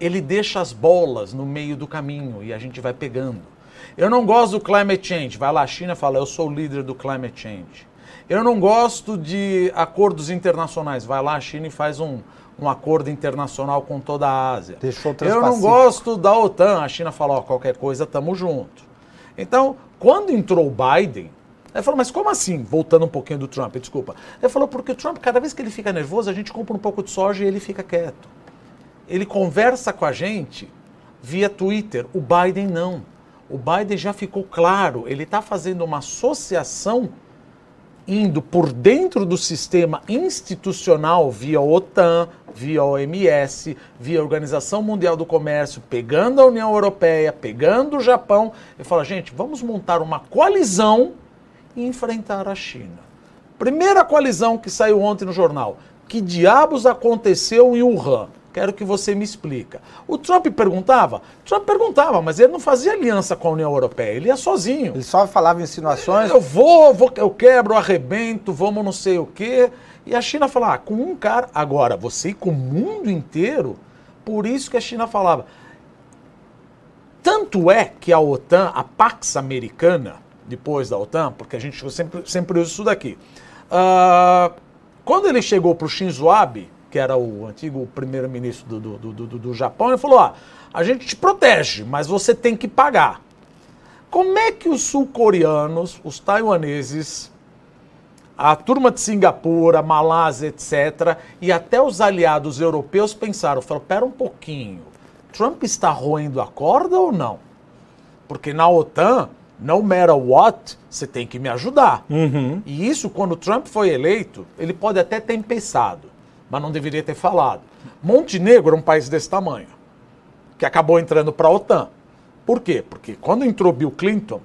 Ele deixa as bolas no meio do caminho e a gente vai pegando. Eu não gosto do climate change. Vai lá, a China fala, eu sou o líder do climate change. Eu não gosto de acordos internacionais. Vai lá, a China e faz um, um acordo internacional com toda a Ásia. Deixou eu não gosto da OTAN. A China fala, ó, qualquer coisa, tamo junto. Então, quando entrou o Biden, ele falou, mas como assim? Voltando um pouquinho do Trump, desculpa. Ele falou, porque o Trump, cada vez que ele fica nervoso, a gente compra um pouco de soja e ele fica quieto. Ele conversa com a gente via Twitter. O Biden não. O Biden já ficou claro, ele está fazendo uma associação indo por dentro do sistema institucional via OTAN, via OMS, via Organização Mundial do Comércio, pegando a União Europeia, pegando o Japão, e fala, gente, vamos montar uma coalizão e enfrentar a China. Primeira coalizão que saiu ontem no jornal. Que diabos aconteceu em Wuhan? Quero que você me explica. O Trump perguntava? Trump perguntava, mas ele não fazia aliança com a União Europeia, ele ia sozinho. Ele só falava insinuações. Eu vou, vou eu quebro, arrebento, vamos não sei o quê. E a China falava, ah, com um cara. Agora, você ir com o mundo inteiro, por isso que a China falava. Tanto é que a OTAN, a Pax Americana, depois da OTAN, porque a gente sempre, sempre usa isso daqui. Uh, quando ele chegou para o Shinzo Abe, que era o antigo primeiro-ministro do, do, do, do, Japão, ele falou: ah, a gente te protege, mas você tem que pagar. Como é que os sul-coreanos, os taiwaneses, a turma de Singapura, Malásia, etc., e até os aliados europeus pensaram, falaram, pera um pouquinho, Trump está roendo a corda ou não? Porque na OTAN, no matter what, você tem que me ajudar. Uhum. E isso, quando Trump foi eleito, ele pode até ter pensado, mas não deveria ter falado. Montenegro é um país desse tamanho, que acabou entrando para a OTAN. Por quê? Porque quando entrou Bill Clinton,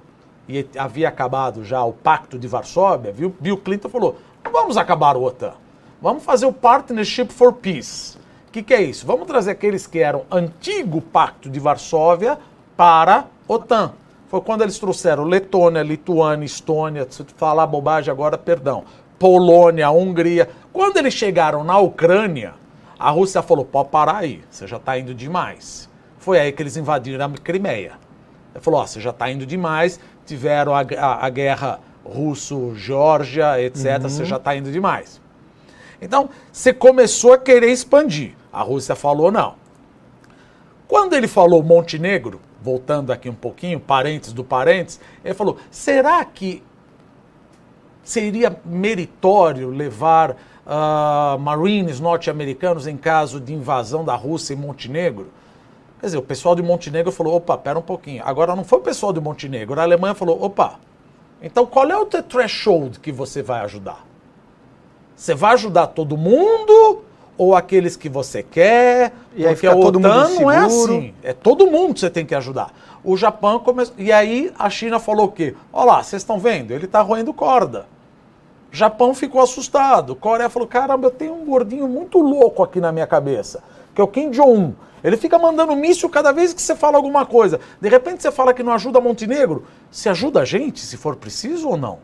e havia acabado já o Pacto de Varsóvia, viu? Bill Clinton falou: vamos acabar o OTAN, vamos fazer o Partnership for Peace. O que, que é isso? Vamos trazer aqueles que eram antigo Pacto de Varsóvia para OTAN. Foi quando eles trouxeram Letônia, Lituânia, Estônia, se falar bobagem agora, perdão, Polônia, Hungria. Quando eles chegaram na Ucrânia, a Rússia falou: pode parar aí, você já está indo demais. Foi aí que eles invadiram a Crimeia. Ele falou: ó, você já está indo demais, tiveram a, a, a guerra russo-geórgia, etc., você já está indo demais. Então, você começou a querer expandir. A Rússia falou não. Quando ele falou Montenegro, voltando aqui um pouquinho, parentes do parentes, ele falou: será que seria meritório levar uh, marines norte-americanos em caso de invasão da Rússia em Montenegro? Quer dizer, o pessoal de Montenegro falou: opa, pera um pouquinho. Agora não foi o pessoal de Montenegro, a Alemanha falou: opa, então qual é o teu threshold que você vai ajudar? Você vai ajudar todo mundo ou aqueles que você quer? E aí Porque a OTAN não é assim. É todo mundo que você tem que ajudar. O Japão começou. E aí a China falou o quê? Olha lá, vocês estão vendo? Ele está roendo corda. Japão ficou assustado. Coreia falou: caramba, eu tenho um gordinho muito louco aqui na minha cabeça, que é o Kim Jong-un. Ele fica mandando míssil cada vez que você fala alguma coisa. De repente você fala que não ajuda Montenegro. Se ajuda a gente, se for preciso ou não?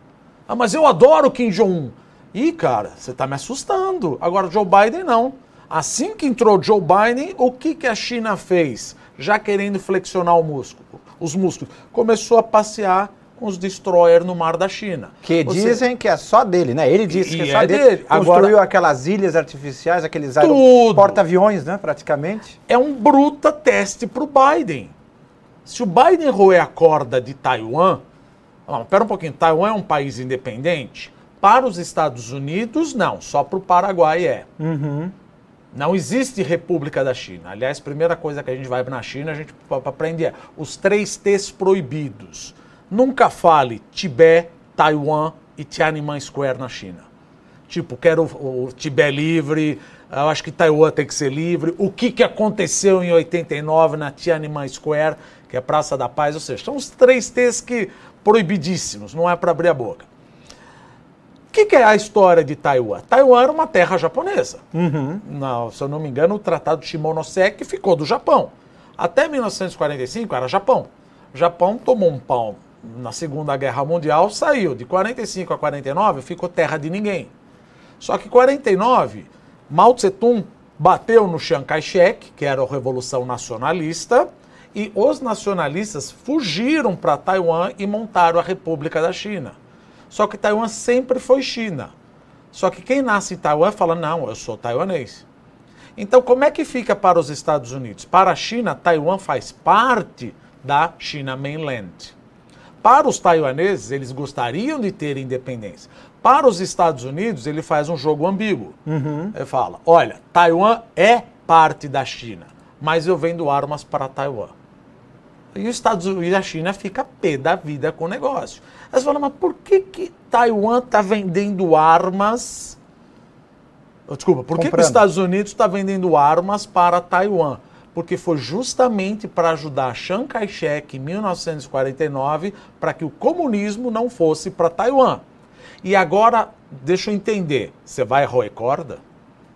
Ah, mas eu adoro Kim Jong-un. Ih, cara, você está me assustando. Agora, Joe Biden não. Assim que entrou Joe Biden, o que, que a China fez? Já querendo flexionar o músculo, os músculos. Começou a passear com os destroyers no mar da China. Que Ou seja, dizem que é só dele, né? Ele disse que é só é dele. dele. Construiu Agora- aquelas ilhas artificiais, aqueles Tudo. porta-aviões, né? Praticamente. é um bruta teste para o Biden. Se o Biden roer a corda de Taiwan, ah, pera um pouquinho, Taiwan é um país independente? Para os Estados Unidos, não, só para o Paraguai é. Não existe República da China. Aliás, primeira coisa que a gente vai na China, a gente aprende é os três T's proibidos. Nunca fale Tibete, Taiwan e Tiananmen Square na China. Tipo, quero o, o Tibete livre, eu acho que Taiwan tem que ser livre. O que, que aconteceu em 89 na Tiananmen Square, que é Praça da Paz, ou seja, são os três T's que proibidíssimos, não é para abrir a boca. O que, que é a história de Taiwan? Taiwan era uma terra japonesa. Não, se eu não me engano, o Tratado de Shimonoseki ficou do Japão. Até 1945 era Japão. O Japão tomou um pau na Segunda Guerra Mundial, saiu. De 45 a 49 ficou terra de ninguém. Só que em 49, Mao Tse-tung bateu no Chiang Kai-shek, que era a Revolução Nacionalista, e os nacionalistas fugiram para Taiwan e montaram a República da China. Só que Taiwan sempre foi China. Só que quem nasce em Taiwan fala: não, eu sou taiwanês. Então, como é que fica para os Estados Unidos? Para a China, Taiwan faz parte da China Mainland. Para os taiwaneses, eles gostariam de ter independência. Para os Estados Unidos, ele faz um jogo ambíguo. Ele fala: olha, Taiwan é parte da China, mas eu vendo armas para Taiwan. E os Estados Unidos e a China fica pé da vida com o negócio. Aí você fala, mas por que, que Taiwan está vendendo armas? Desculpa, por que, que os Comprando. Estados Unidos está vendendo armas para Taiwan? Porque foi justamente para ajudar Chiang Kai-shek em 1949 para que o comunismo não fosse para Taiwan. E agora, deixa eu entender, você vai roer corda?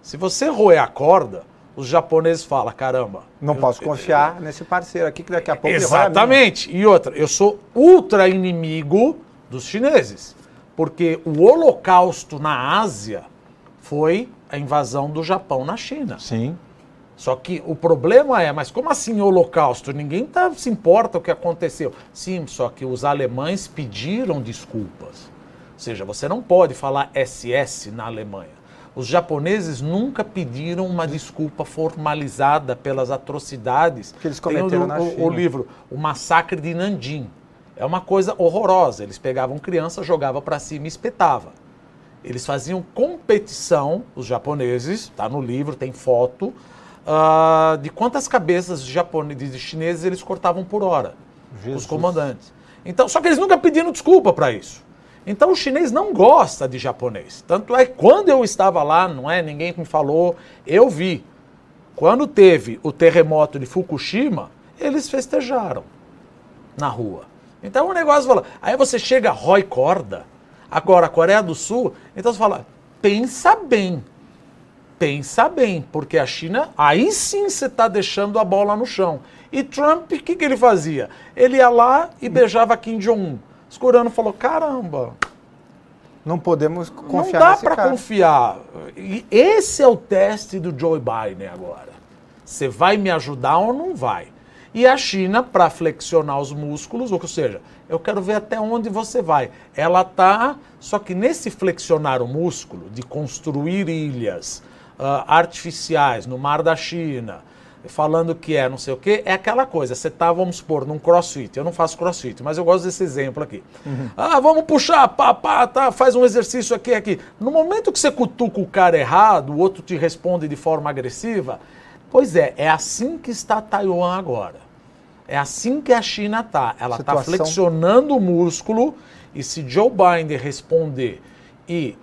Se você roer a corda, os japoneses falam, caramba, Não eu- posso confiar nesse parceiro aqui que daqui a pouco. Exatamente. E outra, eu sou ultra inimigo dos chineses. Porque o holocausto na Ásia foi a invasão do Japão na China. Sim. Só que o problema é, mas como assim holocausto? Ninguém tá, se importa o que aconteceu. Sim, só que os alemães pediram desculpas. Ou seja, você não pode falar SS na Alemanha. Os japoneses nunca pediram uma desculpa formalizada pelas atrocidades Que eles Tem cometeram o, na o- China. o livro, O Massacre de Nanjing. É uma coisa horrorosa. Eles pegavam criança, jogavam para cima e espetava. Eles faziam competição, os japoneses, está no livro, tem foto, uh, de quantas cabeças de, japoneses, de chineses eles cortavam por hora, Jesus. os comandantes. Então, só que eles nunca pediram desculpa para isso. Então o chinês não gosta de japonês. Tanto é que quando eu estava lá, não é ninguém me falou, eu vi. Quando teve o terremoto de Fukushima, eles festejaram na rua. Então o negócio fala. Aí você chega, rói corda. Agora, a Coreia do Sul, então você fala, pensa bem. Pensa bem, porque a China, aí sim você está deixando a bola no chão. E Trump, o que, que ele fazia? Ele ia lá e beijava Kim Jong-un. Escurano falou: caramba. Não podemos confiar Não dá para confiar. E esse é o teste do Joe Biden agora. Você vai me ajudar ou não vai? E a China, para flexionar os músculos, ou seja, eu quero ver até onde você vai. Ela está, só que nesse flexionar o músculo, de construir ilhas artificiais no mar da China, falando que é não sei o quê, é aquela coisa. Você tá, vamos supor, num crossfit. Eu não faço crossfit, mas eu gosto desse exemplo aqui. Uhum. Ah, vamos puxar, pá, pá, tá, faz um exercício aqui, aqui. No momento que você cutuca o cara errado, o outro te responde de forma agressiva. Pois é, é assim que está Taiwan agora. É assim que a China está. Ela está flexionando o músculo e se Joe Biden responder e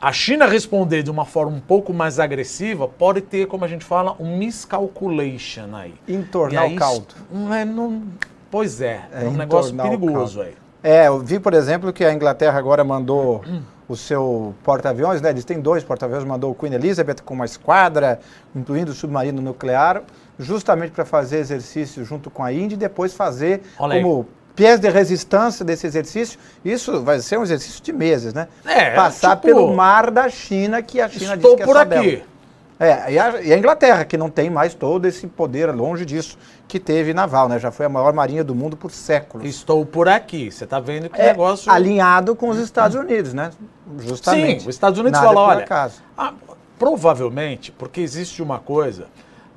a China responder de uma forma um pouco mais agressiva, pode ter, como a gente fala, um miscalculation aí. Entornar aí, o caldo. Não é, não, pois é, é, é um negócio perigoso aí. É, eu vi, por exemplo, que a Inglaterra agora mandou hum. o seu porta-aviões, né? Eles têm dois porta-aviões, mandou o Queen Elizabeth com uma esquadra, incluindo o submarino nuclear, justamente para fazer exercício junto com a Índia e depois fazer Olha como aí pièce de resistência desse exercício, isso vai ser um exercício de meses, né? É, Passar tipo, pelo mar da China, que a China diz que é por aqui. Dela. É, e a, e a, Inglaterra, que não tem mais todo esse poder longe disso que teve naval, né? Já foi a maior marinha do mundo por séculos. Estou por aqui. Você está vendo que é, negócio. Alinhado com os Estados Unidos, né? Justamente. Sim, os Estados Unidos falam, olha. Ah, provavelmente, porque existe uma coisa.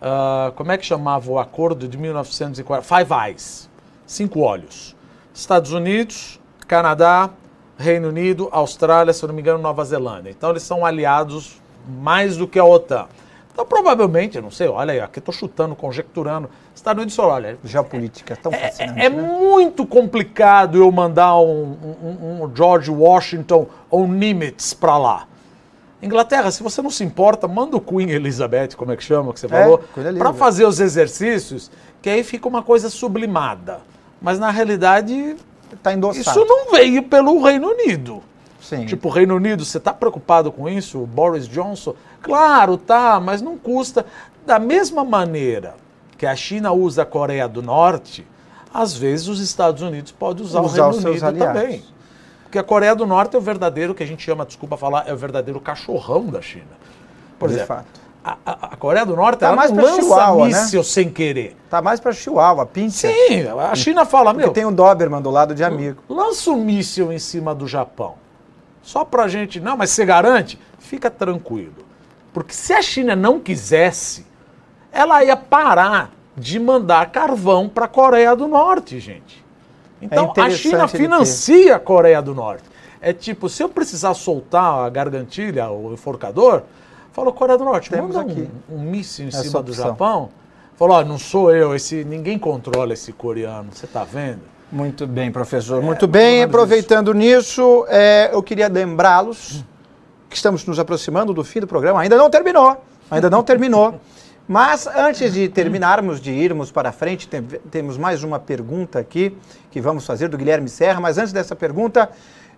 Uh, como é que chamava o acordo de 1940? Five Eyes cinco olhos. Estados Unidos, Canadá, Reino Unido, Austrália, se não me engano, Nova Zelândia. Então eles são aliados mais do que a OTAN. Então provavelmente, eu não sei, olha aí, aqui estou chutando, conjecturando. Estados Unidos falou, olha... Geopolítica, é tão é, fascinante. É, é né? muito complicado eu mandar um, um, um George Washington ou Nimitz para lá. Inglaterra, se você não se importa, manda o Queen Elizabeth, como é que chama, que você é, falou, para fazer os exercícios, que aí fica uma coisa sublimada. Mas na realidade, tá endossado. isso não veio pelo Reino Unido. Sim. Tipo, o Reino Unido, você está preocupado com isso? O Boris Johnson? Claro, tá, mas não custa. Da mesma maneira que a China usa a Coreia do Norte, às vezes os Estados Unidos podem usar, usar o Reino Unido aliados. também. Porque a Coreia do Norte é o verdadeiro, que a gente chama, desculpa falar, é o verdadeiro cachorrão da China. Por De exemplo, fato a, a, Coreia do Norte tá mais lança Chihuahua, míssil né? sem querer. Tá mais para Chihuahua, pincha. Sim, a China fala, Porque meu... tem um Doberman do lado de amigo. Lança um míssil em cima do Japão. Só pra gente... Não, mas você garante? Fica tranquilo. Porque se a China não quisesse, ela ia parar de mandar carvão para a Coreia do Norte, gente. Então é a China financia a Coreia do Norte. É tipo, se eu precisar soltar a gargantilha, o enforcador, Falou, Coreia do Norte, Temos manda aqui. um, um míssil em Essa cima opção. do Japão. Falou, não sou eu, esse, ninguém controla esse coreano, você está vendo? Muito bem, professor. É, Muito bem, aproveitando nisso, é, eu queria lembrá-los que estamos nos aproximando do fim do programa. Ainda não terminou, ainda não terminou. [laughs] Mas antes de terminarmos, de irmos para frente, tem, temos mais uma pergunta aqui que vamos fazer do Guilherme Serra. Mas antes dessa pergunta,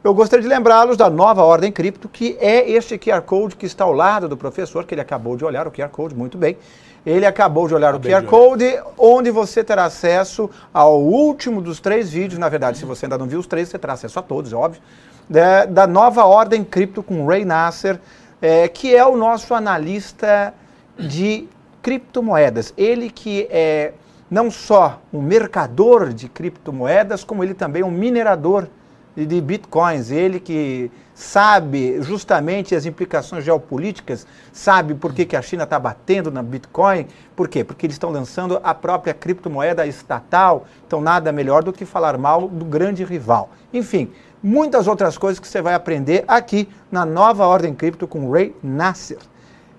eu gostaria de lembrá-los da nova ordem cripto, que é este QR Code que está ao lado do professor, que ele acabou de olhar o QR Code, muito bem. Ele acabou de olhar o QR Code, onde você terá acesso ao último dos três vídeos. Na verdade, se você ainda não viu os três, você terá acesso a todos, é óbvio. Da, da nova ordem cripto com Ray Nasser, é, que é o nosso analista de criptomoedas. Ele que é não só um mercador de criptomoedas, como ele também é um minerador de bitcoins. Ele que sabe justamente as implicações geopolíticas, sabe por que, que a China está batendo na Bitcoin. Por quê? Porque eles estão lançando a própria criptomoeda estatal. Então, nada melhor do que falar mal do grande rival. Enfim, muitas outras coisas que você vai aprender aqui na Nova Ordem Cripto com Ray Nasser.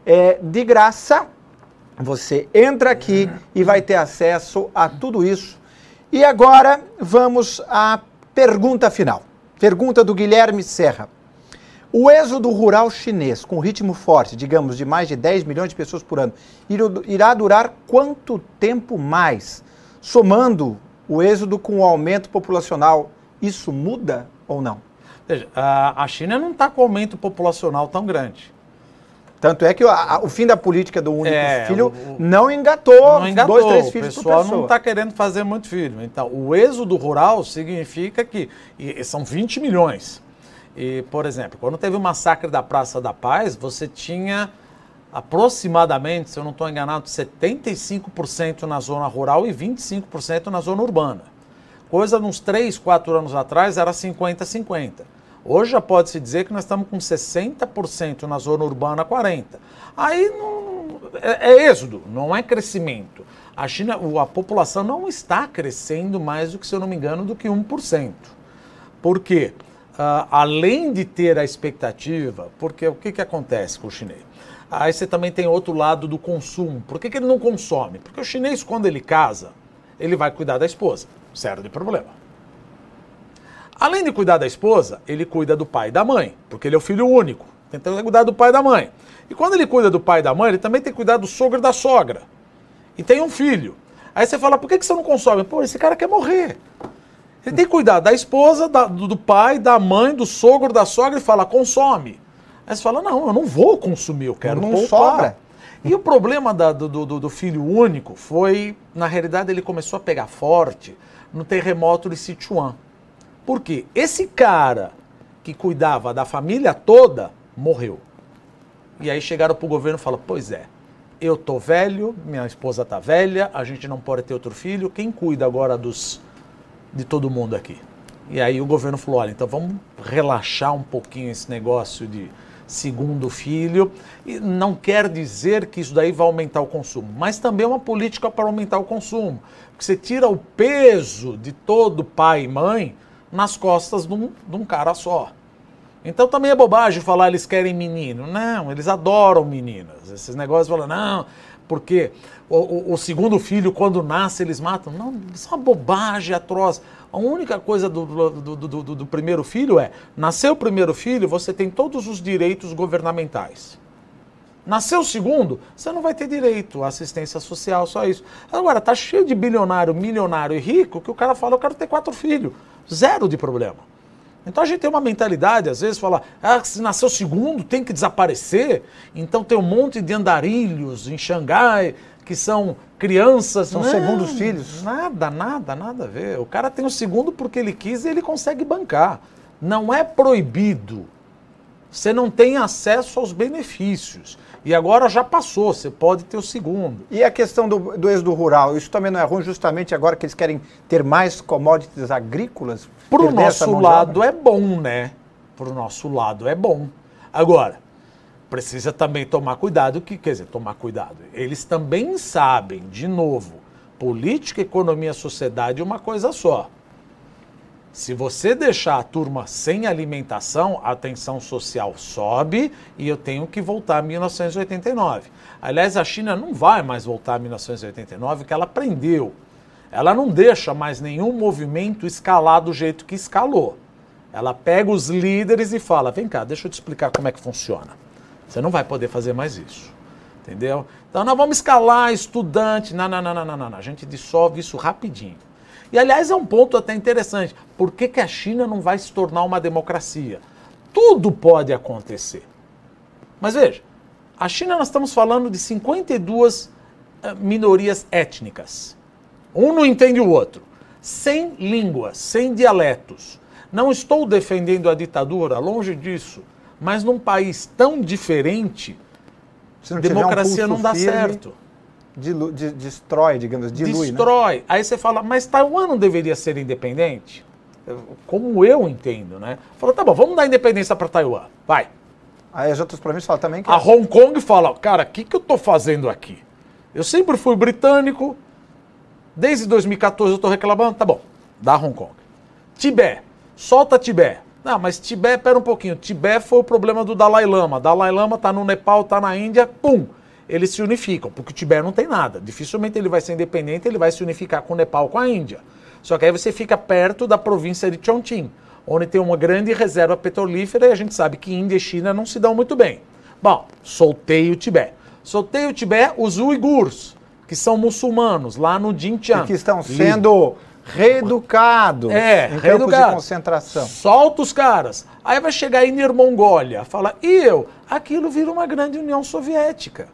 É de graça, você entra aqui e vai ter acesso a tudo isso. E agora vamos à pergunta final. Pergunta do Guilherme Serra. O êxodo rural chinês, com ritmo forte, digamos, de mais de 10 milhões de pessoas por ano, irá durar quanto tempo mais? Somando o êxodo com o aumento populacional, isso muda ou não? Veja, a China não está com aumento populacional tão grande. Tanto é que a, a, o fim da política do único é, filho o, não, engatou não engatou dois, três filhos. O pessoal não está querendo fazer muito filho. Então, o êxodo rural significa que e, são 20 milhões. E, por exemplo, quando teve o massacre da Praça da Paz, você tinha aproximadamente, se eu não estou enganado, 75% na zona rural e 25% na zona urbana. Coisa uns 3, 4 anos atrás era 50-50. Hoje já pode-se dizer que nós estamos com 60% na zona urbana, 40%. Aí não, é, é, êxodo, não é crescimento. A China, a população não está crescendo mais do que, se eu não me engano, do que 1%. Por quê? Uh, além de ter a expectativa, porque o que, que acontece com o chinês? Aí você também tem outro lado do consumo. Por que, que ele não consome? Porque o chinês, quando ele casa, ele vai cuidar da esposa. Zero de problema. Além de cuidar da esposa, ele cuida do pai e da mãe, porque ele é o filho único. Tentando cuidar do pai e da mãe. E quando ele cuida do pai e da mãe, ele também tem que cuidar do sogro e da sogra. E tem um filho. Aí você fala, por que, que você não consome? Pô, esse cara quer morrer. Ele tem que cuidar da esposa, da, do pai, da mãe, do sogro, da sogra e fala, consome. Aí você fala, não, eu não vou consumir, eu quero não poupar. Sobra. E o problema da, do, do, do, filho único foi, na realidade, ele começou a pegar forte no terremoto de Sichuan. Porque esse cara que cuidava da família toda morreu. E aí chegaram para o governo e falaram: Pois é, eu tô velho, minha esposa tá velha, a gente não pode ter outro filho, quem cuida agora dos de todo mundo aqui? E aí o governo falou: Olha, então vamos relaxar um pouquinho esse negócio de segundo filho. E não quer dizer que isso daí vai aumentar o consumo, mas também é uma política para aumentar o consumo. Porque você tira o peso de todo pai e mãe nas costas de um, de um cara só. Então também é bobagem falar eles querem menino. Não, eles adoram meninas. Esses negócios falam, não, porque o, o, o, segundo filho, quando nasce, eles matam. Não, isso é uma bobagem atroz. A única coisa do, do, do, do, do primeiro filho é: nasceu o primeiro filho, você tem todos os direitos governamentais. Nasceu o segundo, você não vai ter direito à assistência social, só isso. Agora, tá cheio de bilionário, milionário e rico que o cara fala: eu quero ter quatro filhos. Zero de problema. Então a gente tem uma mentalidade, às vezes, fala, ah, se nasceu segundo, tem que desaparecer. Então tem um monte de andarilhos em Xangai que são crianças. São não, segundos filhos. Nada, nada, nada a ver. O cara tem o segundo porque ele quis e ele consegue bancar. Não é proibido. Você não tem acesso aos benefícios. E agora já passou, você pode ter o segundo. E a questão do, do êxodo rural, isso também não é ruim, justamente agora que eles querem ter mais commodities agrícolas? Para o nosso lado é bom, né? Para o nosso lado é bom. Agora, precisa também tomar cuidado, que quer dizer, tomar cuidado. Eles também sabem, de novo, política, economia, sociedade é uma coisa só. Se você deixar a turma sem alimentação, a tensão social sobe e eu tenho que voltar a 1989. Aliás, a China não vai mais voltar a 1989, porque ela aprendeu. Ela não deixa mais nenhum movimento escalar do jeito que escalou. Ela pega os líderes e fala: vem cá, deixa eu te explicar como é que funciona. Você não vai poder fazer mais isso. Entendeu? Então nós vamos escalar estudante. Não, não, não, não, não, não. A gente dissolve isso rapidinho. E aliás é um ponto até interessante. Por que, que a China não vai se tornar uma democracia? Tudo pode acontecer. Mas veja, a China nós estamos falando de 52 eh, minorias étnicas. Um não entende o outro. Sem línguas, sem dialetos. Não estou defendendo a ditadura, longe disso. Mas num país tão diferente, democracia um não dá firme, certo dilu, de, destrói, digamos, dilui. Né? Destrói. Né? Aí você fala, mas Taiwan não deveria ser independente? Como eu entendo, né? Fala, tá bom, vamos dar independência para Taiwan. Vai. Aí as outras províncias falam também que. A Hong Kong fala, cara, o que, que eu tô fazendo aqui? Eu sempre fui britânico, desde 2014 eu tô reclamando, tá bom, dá Hong Kong. Tibete, solta Tibete. Não, mas Tibete, pera um pouquinho. Tibete foi o problema do Dalai Lama. Dalai Lama tá no Nepal, tá na Índia, pum! Eles se unificam, porque o Tibete não tem nada. Dificilmente ele vai ser independente, ele vai se unificar com o Nepal, com a Índia. Só que aí você fica perto da província de Chongqing, onde tem uma grande reserva petrolífera e a gente sabe que Índia e China não se dão muito bem. Bom, soltei o Tibete. Soltei o Tibete, os uigurs, que são muçulmanos, lá no Xinjiang. E que estão sendo reeducados É, em reeducado. de concentração. Solta os caras. Aí vai chegar a Inner Mongólia, fala, e eu? Aquilo vira uma grande União Soviética.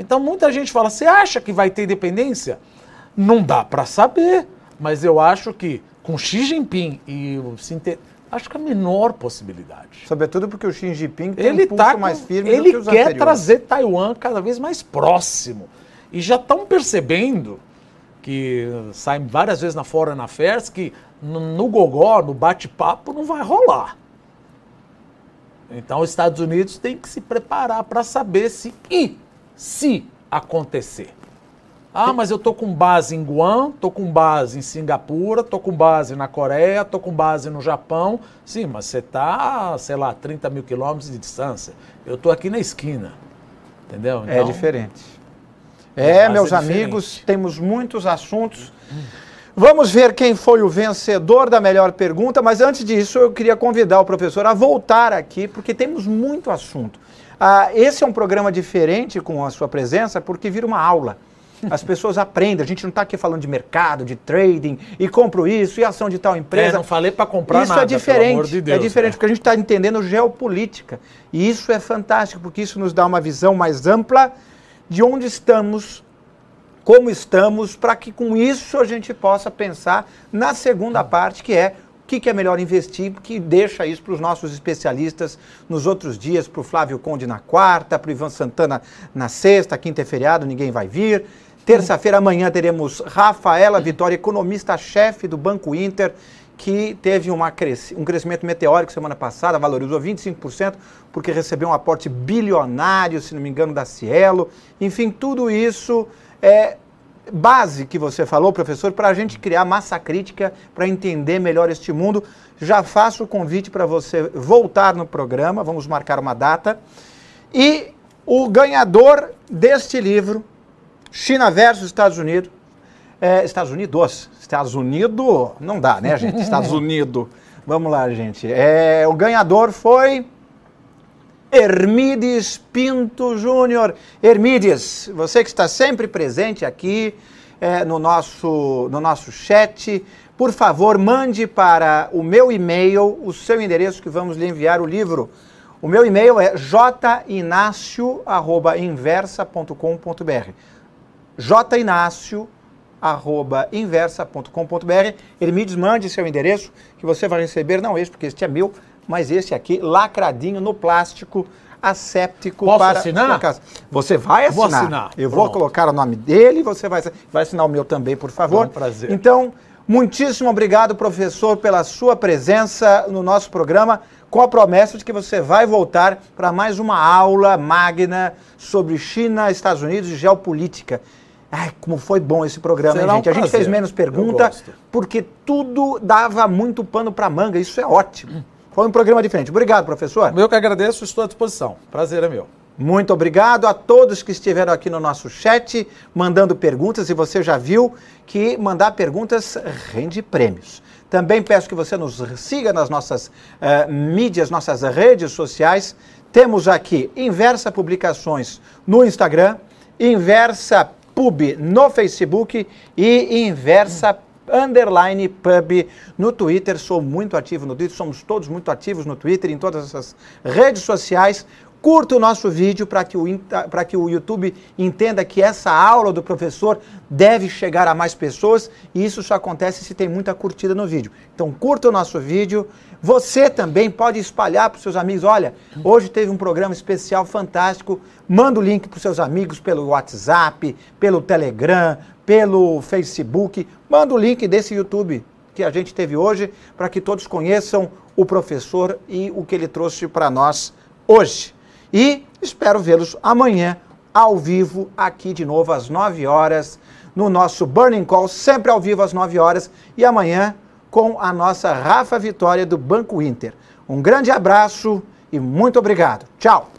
Então muita gente fala, você acha que vai ter independência? Não dá para saber, mas eu acho que com Xi Jinping e o Sinte... acho que é a menor possibilidade. Sobretudo porque o Xi Jinping tem Ele um pulso tá com- mais firme ele do que os quer anteriores. trazer Taiwan cada vez mais próximo. E já estão percebendo que saem várias vezes na Foreign Affairs que no, no gogó, no bate-papo, não vai rolar. Então os Estados Unidos têm que se preparar para saber se e se acontecer. Ah, mas eu tô com base em Guam, tô com base em Singapura, tô com base na Coreia, tô com base no Japão. Sim, mas você tá, sei lá, 30 mil quilômetros de distância. Eu tô aqui na esquina. Entendeu? É Então, diferente. a É, base meus é amigos, diferente. temos muitos assuntos. Vamos ver quem foi o vencedor da melhor pergunta, mas antes disso eu queria convidar o professor a voltar aqui, porque temos muito assunto. Ah, esse é um programa diferente com a sua presença, porque vira uma aula. As pessoas aprendem, a gente não está aqui falando de mercado, de trading, e compro isso, e ação de tal É, empresa. não falei para comprar isso nada, é diferente. de Deus. é diferente, né? porque a gente está entendendo geopolítica. E isso é fantástico, porque isso nos dá uma visão mais ampla de onde estamos, como estamos, para que com isso a gente possa pensar na segunda parte, que é que, que é melhor investir, que deixa isso para os nossos especialistas nos outros dias, para o Flávio Conde na quarta, para o Ivan Santana na sexta, quinta é feriado, ninguém vai vir. Terça-feira, amanhã, teremos Rafaela Vitória, economista-chefe do Banco Inter, que teve uma cresci- um crescimento meteórico semana passada, valorizou 25%, porque recebeu um aporte bilionário, se não me engano, da Cielo. Enfim, tudo isso é base que você falou, professor, para a gente criar massa crítica, para entender melhor este mundo. Já faço o convite para você voltar no programa, vamos marcar uma data. E o ganhador deste livro, China versus Estados Unidos, é, Estados Unidos, Estados Unidos, não dá, né, gente? [laughs] Estados Unidos. Vamos lá, gente. É, o ganhador foi Hermides Pinto Júnior. Hermides, você que está sempre presente aqui é, no, nosso, no nosso chat, por favor, mande para o meu e-mail o seu endereço que vamos lhe enviar o livro. O meu e-mail é jinácio.inversa.com.br jinácio.inversa.com.br. Hermides, mande seu endereço que você vai receber, não este, porque este é meu, mas esse aqui, lacradinho no plástico, asséptico Posso para assinar? casa. Você vai Eu vou assinar. assinar, Eu vou pronto. colocar o nome dele, você vai, vai assinar o meu também, por favor. É um prazer. Então, muitíssimo obrigado, professor, pela sua presença no nosso programa, com a promessa de que você vai voltar para mais uma aula magna sobre China, Estados Unidos e geopolítica. Ai, como foi bom esse programa, Será hein, um gente? A gente fez menos pergunta, porque tudo dava muito pano para manga. Isso é ótimo. Foi um programa diferente. Obrigado, professor. Eu que agradeço, estou à disposição. Prazer é meu. Muito obrigado a todos que estiveram aqui no nosso chat, mandando perguntas, e você já viu que mandar perguntas rende prêmios. Também peço que você nos siga nas nossas eh, mídias, nossas redes sociais. Temos aqui Inversa Publicações no Instagram, Inversa Pub no Facebook e Inversa underline pub no Twitter. Sou muito ativo no Twitter, somos todos muito ativos no Twitter, em todas essas redes sociais. Curta o nosso vídeo para que, o que o YouTube entenda que essa aula do professor deve chegar a mais pessoas e isso só acontece se tem muita curtida no vídeo. Então curta o nosso vídeo. Você também pode espalhar para os seus amigos. Olha, hoje teve um programa especial fantástico. Manda o link para os seus amigos pelo WhatsApp, pelo Telegram, pelo Facebook. Manda o link desse YouTube que a gente teve hoje para que todos conheçam o professor e o que ele trouxe para nós hoje. E espero vê-los amanhã ao vivo aqui de novo às 9 horas no nosso Burning Call, sempre ao vivo às 9 horas e amanhã com a nossa Rafa Vitória do Banco Inter. Um grande abraço e muito obrigado. Tchau!